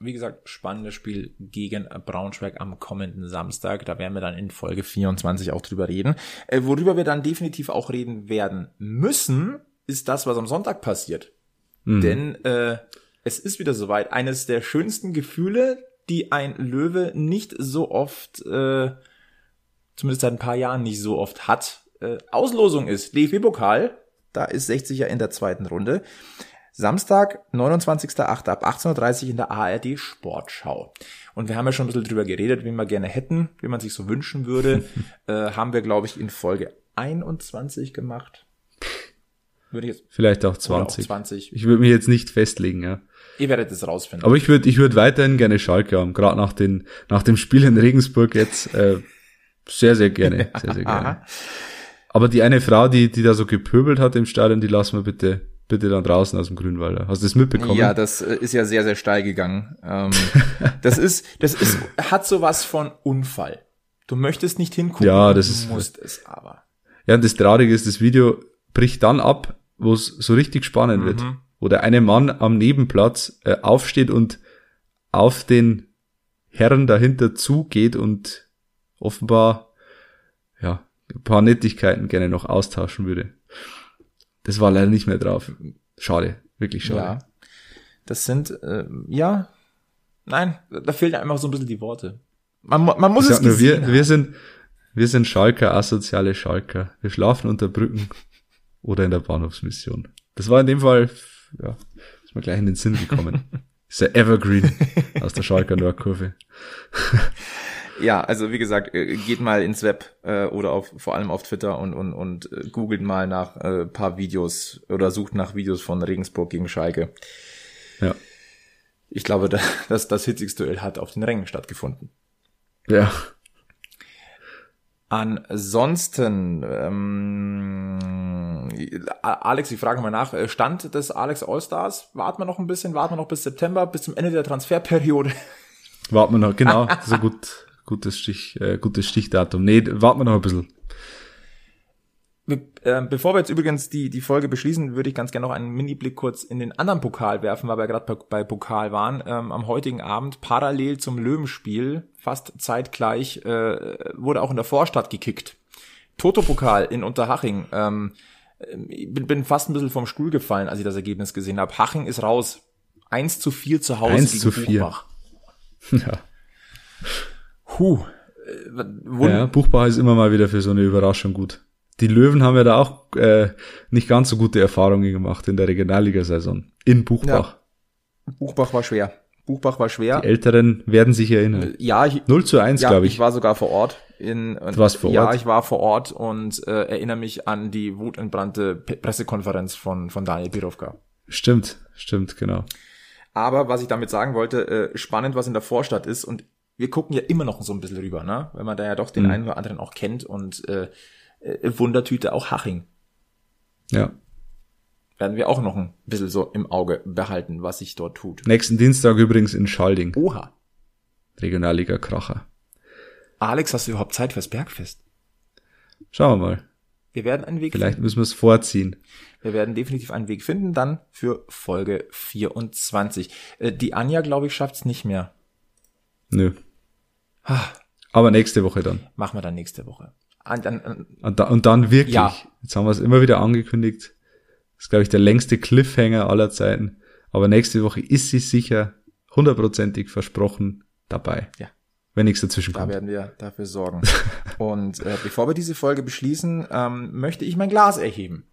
Wie gesagt, spannendes Spiel gegen Braunschweig am kommenden Samstag. Da werden wir dann in Folge 24 auch drüber reden. Worüber wir dann definitiv auch reden werden müssen, ist das, was am Sonntag passiert. Mhm. Denn äh, es ist wieder soweit. Eines der schönsten Gefühle, die ein Löwe nicht so oft, äh, zumindest seit ein paar Jahren nicht so oft hat. Äh, Auslosung ist DFB-Pokal. Da ist 60 ja in der zweiten Runde. Samstag, 29.08. ab 18.30 Uhr in der ARD Sportschau. Und wir haben ja schon ein bisschen drüber geredet, wie wir gerne hätten, wie man sich so wünschen würde. äh, haben wir, glaube ich, in Folge 21 gemacht. Würde ich jetzt, Vielleicht auch 20. Auch 20. Ich würde mich jetzt nicht festlegen, ja. Ihr werdet es rausfinden. Aber ich würde ich würde weiterhin gerne Schalke haben, gerade nach, den, nach dem Spiel in Regensburg jetzt äh, sehr, sehr gerne. Sehr, sehr gerne. Aber die eine Frau, die, die da so gepöbelt hat im Stadion, die lassen wir bitte, bitte dann draußen aus dem Grünwalder. Hast du das mitbekommen? Ja, das äh, ist ja sehr, sehr steil gegangen. Ähm, das ist, das ist, hat sowas von Unfall. Du möchtest nicht hingucken, ja, das ist, musst es aber. Ja, und das Traurige ist, das Video bricht dann ab, wo es so richtig spannend mhm. wird. Wo der eine Mann am Nebenplatz äh, aufsteht und auf den Herren dahinter zugeht und offenbar ja ein paar Nettigkeiten gerne noch austauschen würde. Das war leider nicht mehr drauf. Schade, wirklich schade. Ja, das sind äh, ja, nein, da fehlen einfach so ein bisschen die Worte. Man, man muss ich es nur, wir, wir sind wir sind Schalker, asoziale Schalker. Wir schlafen unter Brücken oder in der Bahnhofsmission. Das war in dem Fall, ja, ist mir gleich in den Sinn gekommen. ist der Evergreen aus der Schalker Nordkurve. ja, also wie gesagt, äh, geht mal ins Web äh, oder auf, vor allem auf Twitter und, und, und äh, googelt mal nach äh, paar Videos oder sucht nach Videos von Regensburg gegen Schalke. Ja. Ich glaube, dass das hitzigste Duell hat auf den Rängen stattgefunden. Ja. Ansonsten, ähm, Alex, ich frage mal nach, äh, Stand des Alex Allstars, warten wir noch ein bisschen, warten wir noch bis September, bis zum Ende der Transferperiode. Warten wir noch, genau, so gut, gutes Stich, äh, gutes Stichdatum. Nee, warten wir noch ein bisschen. Ähm, bevor wir jetzt übrigens die, die Folge beschließen, würde ich ganz gerne noch einen Mini-Blick kurz in den anderen Pokal werfen, weil wir gerade bei, bei, Pokal waren. Ähm, am heutigen Abend, parallel zum Löwenspiel, fast zeitgleich, äh, wurde auch in der Vorstadt gekickt. Toto-Pokal in Unterhaching. Ähm, ich bin, bin fast ein bisschen vom Stuhl gefallen, als ich das Ergebnis gesehen habe. Haching ist raus. Eins zu vier zu Hause 1 zu 4. Buchbach. Ja. Huh. Äh, ja, Buchbach ist immer mal wieder für so eine Überraschung gut die Löwen haben ja da auch äh, nicht ganz so gute Erfahrungen gemacht in der Regionalligasaison. In Buchbach. Ja. Buchbach war schwer. Buchbach war schwer. Die Älteren werden sich erinnern. Ja, ich, 0 zu 1, ja, glaube ich. Ich war sogar vor Ort. In, du warst vor Ort? Ja, ich war vor Ort und äh, erinnere mich an die wutentbrannte Pressekonferenz von, von Daniel Birovka. Stimmt, stimmt, genau. Aber was ich damit sagen wollte, äh, spannend, was in der Vorstadt ist und wir gucken ja immer noch so ein bisschen rüber, ne? Wenn man da ja doch den mhm. einen oder anderen auch kennt und äh, äh, Wundertüte auch Haching. Ja. Werden wir auch noch ein bisschen so im Auge behalten, was sich dort tut. Nächsten Dienstag übrigens in Schalding. Oha. Regionalliga Kracher. Alex, hast du überhaupt Zeit fürs Bergfest? Schauen wir mal. Wir werden einen Weg Vielleicht finden. müssen wir es vorziehen. Wir werden definitiv einen Weg finden, dann für Folge 24. Äh, die Anja, glaube ich, schafft's nicht mehr. Nö. Aber nächste Woche dann. Machen wir dann nächste Woche. Und dann, und, da, und dann wirklich, ja. jetzt haben wir es immer wieder angekündigt, das ist, glaube ich, der längste Cliffhanger aller Zeiten. Aber nächste Woche ist sie sicher hundertprozentig versprochen dabei. Ja. Wenn nichts dazwischen kommt. Da werden wir dafür sorgen. und äh, bevor wir diese Folge beschließen, ähm, möchte ich mein Glas erheben.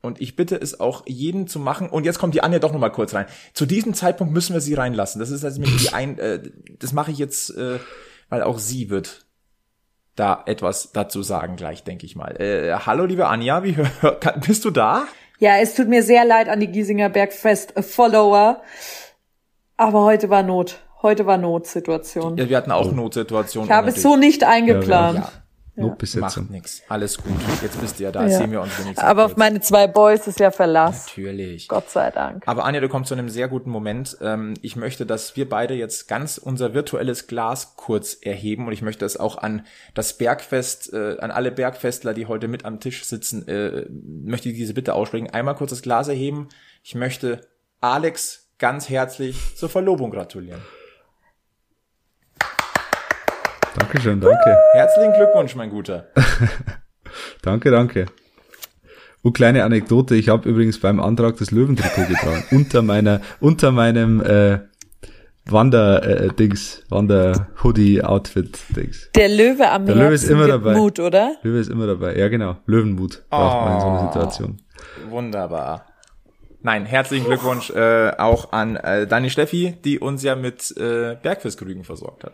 Und ich bitte es auch jeden zu machen. Und jetzt kommt die Anja doch noch mal kurz rein. Zu diesem Zeitpunkt müssen wir sie reinlassen. Das ist also die ein, äh, das mache ich jetzt, äh, weil auch sie wird da etwas dazu sagen gleich, denke ich mal. Äh, hallo, liebe Anja, wie bist du da? Ja, es tut mir sehr leid an die Giesinger Bergfest-Follower. Aber heute war Not. Heute war Notsituation. Ja, wir hatten auch Notsituationen. Ich habe es so nicht eingeplant. Ja, Notbesetzung. macht nix. Alles gut. Jetzt bist du ja da. Ja. Sehen wir uns wenigstens. Aber auf meine zwei Boys ist ja Verlass. Natürlich. Gott sei Dank. Aber Anja, du kommst zu einem sehr guten Moment. Ähm, ich möchte, dass wir beide jetzt ganz unser virtuelles Glas kurz erheben und ich möchte es auch an das Bergfest, äh, an alle Bergfestler, die heute mit am Tisch sitzen, äh, möchte ich diese Bitte aussprechen. Einmal kurz das Glas erheben. Ich möchte Alex ganz herzlich zur Verlobung gratulieren. Dankeschön, danke. Herzlichen Glückwunsch, mein Guter. danke, danke. Und kleine Anekdote, ich habe übrigens beim Antrag das Löwentrikot getragen. unter meiner, unter meinem äh, Wander äh, Dings, Wander Hoodie Outfit Dings. Der Löwe am Der Löwe ist immer dabei. Mut, oder? Löwe ist immer dabei. Ja, genau. Löwenmut braucht oh, man in so einer Situation. Wunderbar. Nein, herzlichen Glückwunsch äh, auch an äh, Dani Steffi, die uns ja mit äh, Bergfestkrügen versorgt hat.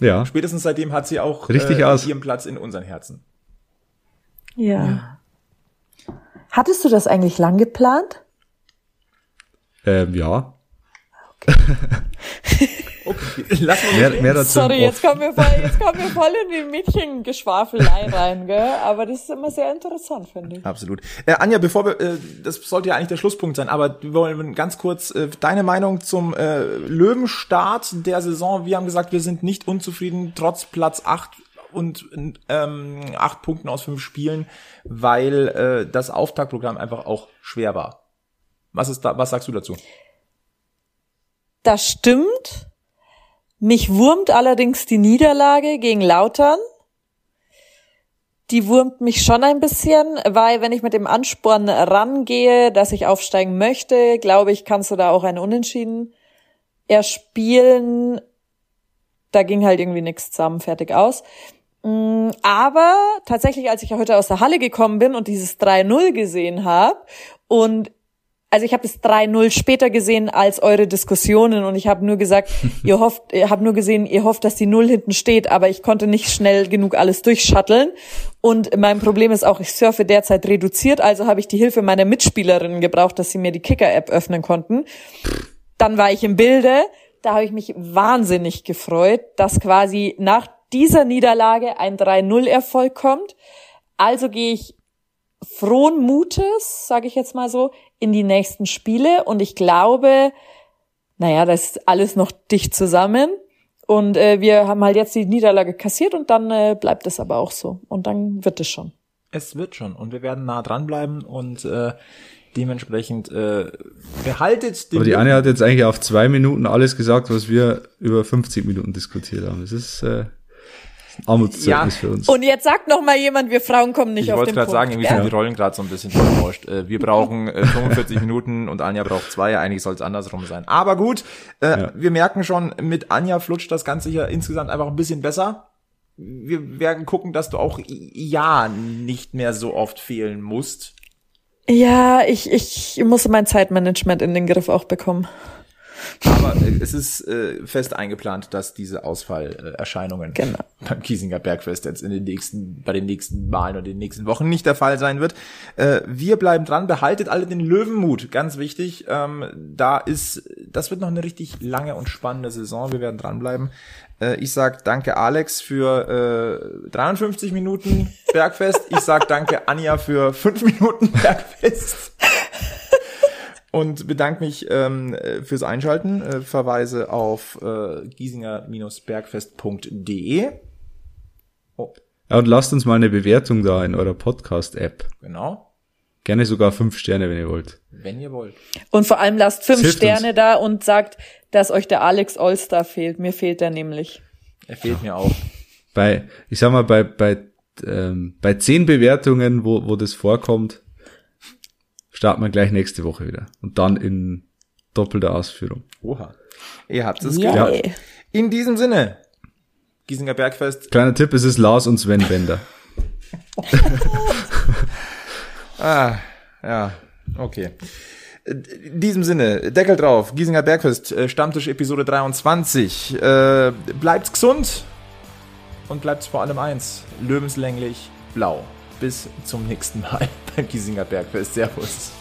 Ja. Spätestens seitdem hat sie auch Richtig äh, aus. ihren Platz in unseren Herzen. Ja. ja. Hattest du das eigentlich lang geplant? Ähm, ja. Okay. Lass mal mehr, mehr dazu Sorry, jetzt kommen, wir voll, jetzt kommen wir voll in die Mädchengeschwafelei rein, gell? Aber das ist immer sehr interessant, finde ich. Absolut. Äh, Anja, bevor wir, äh, das sollte ja eigentlich der Schlusspunkt sein, aber wir wollen ganz kurz äh, deine Meinung zum äh, Löwenstart der Saison. Wir haben gesagt, wir sind nicht unzufrieden, trotz Platz acht und ähm, acht Punkten aus fünf Spielen, weil äh, das Auftaktprogramm einfach auch schwer war. Was ist da, was sagst du dazu? Das stimmt. Mich wurmt allerdings die Niederlage gegen Lautern. Die wurmt mich schon ein bisschen, weil wenn ich mit dem Ansporn rangehe, dass ich aufsteigen möchte, glaube ich, kannst du da auch ein Unentschieden erspielen. Da ging halt irgendwie nichts zusammen, fertig aus. Mm, aber tatsächlich, als ich heute aus der Halle gekommen bin und dieses 3-0 gesehen habe und also ich habe das 3-0 später gesehen als eure Diskussionen und ich habe nur gesagt, ihr hofft, ihr habt nur gesehen, ihr hofft, dass die Null hinten steht, aber ich konnte nicht schnell genug alles durchschatteln. Und mein Problem ist auch, ich surfe derzeit reduziert, also habe ich die Hilfe meiner Mitspielerinnen gebraucht, dass sie mir die Kicker-App öffnen konnten. Dann war ich im Bilde, da habe ich mich wahnsinnig gefreut, dass quasi nach dieser Niederlage ein 3-0-Erfolg kommt. Also gehe ich frohen Mutes, sage ich jetzt mal so, in die nächsten Spiele. Und ich glaube, naja, das ist alles noch dicht zusammen. Und äh, wir haben halt jetzt die Niederlage kassiert und dann äh, bleibt es aber auch so. Und dann wird es schon. Es wird schon. Und wir werden nah dranbleiben und äh, dementsprechend äh, behaltet den. Aber die eine hat jetzt eigentlich auf zwei Minuten alles gesagt, was wir über 50 Minuten diskutiert haben. Es ist äh, Armutszeugnis ja. für uns. Und jetzt sagt noch mal jemand, wir Frauen kommen nicht ich auf den Punkt. Ich wollte gerade sagen, irgendwie sind die Rollen gerade so ein bisschen vertauscht. Äh, wir brauchen 45 äh, Minuten und Anja braucht zwei. Eigentlich soll es andersrum sein. Aber gut, äh, ja. wir merken schon, mit Anja flutscht das Ganze hier insgesamt einfach ein bisschen besser. Wir werden gucken, dass du auch ja nicht mehr so oft fehlen musst. Ja, ich, ich muss mein Zeitmanagement in den Griff auch bekommen. Aber äh, es ist äh, fest eingeplant, dass diese Ausfallerscheinungen genau. beim Kiesinger Bergfest jetzt in den nächsten, bei den nächsten Malen und den nächsten Wochen nicht der Fall sein wird. Äh, wir bleiben dran, behaltet alle den Löwenmut, ganz wichtig. Ähm, da ist, das wird noch eine richtig lange und spannende Saison. Wir werden dranbleiben. Äh, ich sag danke Alex für äh, 53 Minuten Bergfest. Ich sag danke Anja für 5 Minuten Bergfest und bedanke mich ähm, fürs Einschalten. Äh, verweise auf äh, giesinger-bergfest.de. Oh. Ja, und lasst uns mal eine Bewertung da in eurer Podcast-App. Genau. Gerne sogar fünf Sterne, wenn ihr wollt. Wenn ihr wollt. Und vor allem lasst fünf Sterne uns. da und sagt, dass euch der Alex Allstar fehlt. Mir fehlt er nämlich. Er fehlt mir auch. Bei, ich sag mal, bei, bei, ähm, bei zehn Bewertungen, wo, wo das vorkommt, starten wir gleich nächste Woche wieder. Und dann in doppelter Ausführung. Oha. Ihr habt es yeah. gehört. In diesem Sinne, Giesinger Bergfest. Kleiner Tipp, es ist Lars und Sven Bender. ah, ja, okay. In diesem Sinne, Deckel drauf, Giesinger Bergfest, äh, Stammtisch Episode 23. Äh, bleibt's gesund und bleibt's vor allem eins, lebenslänglich blau bis zum nächsten Mal beim Giesinger Bergfest. Servus.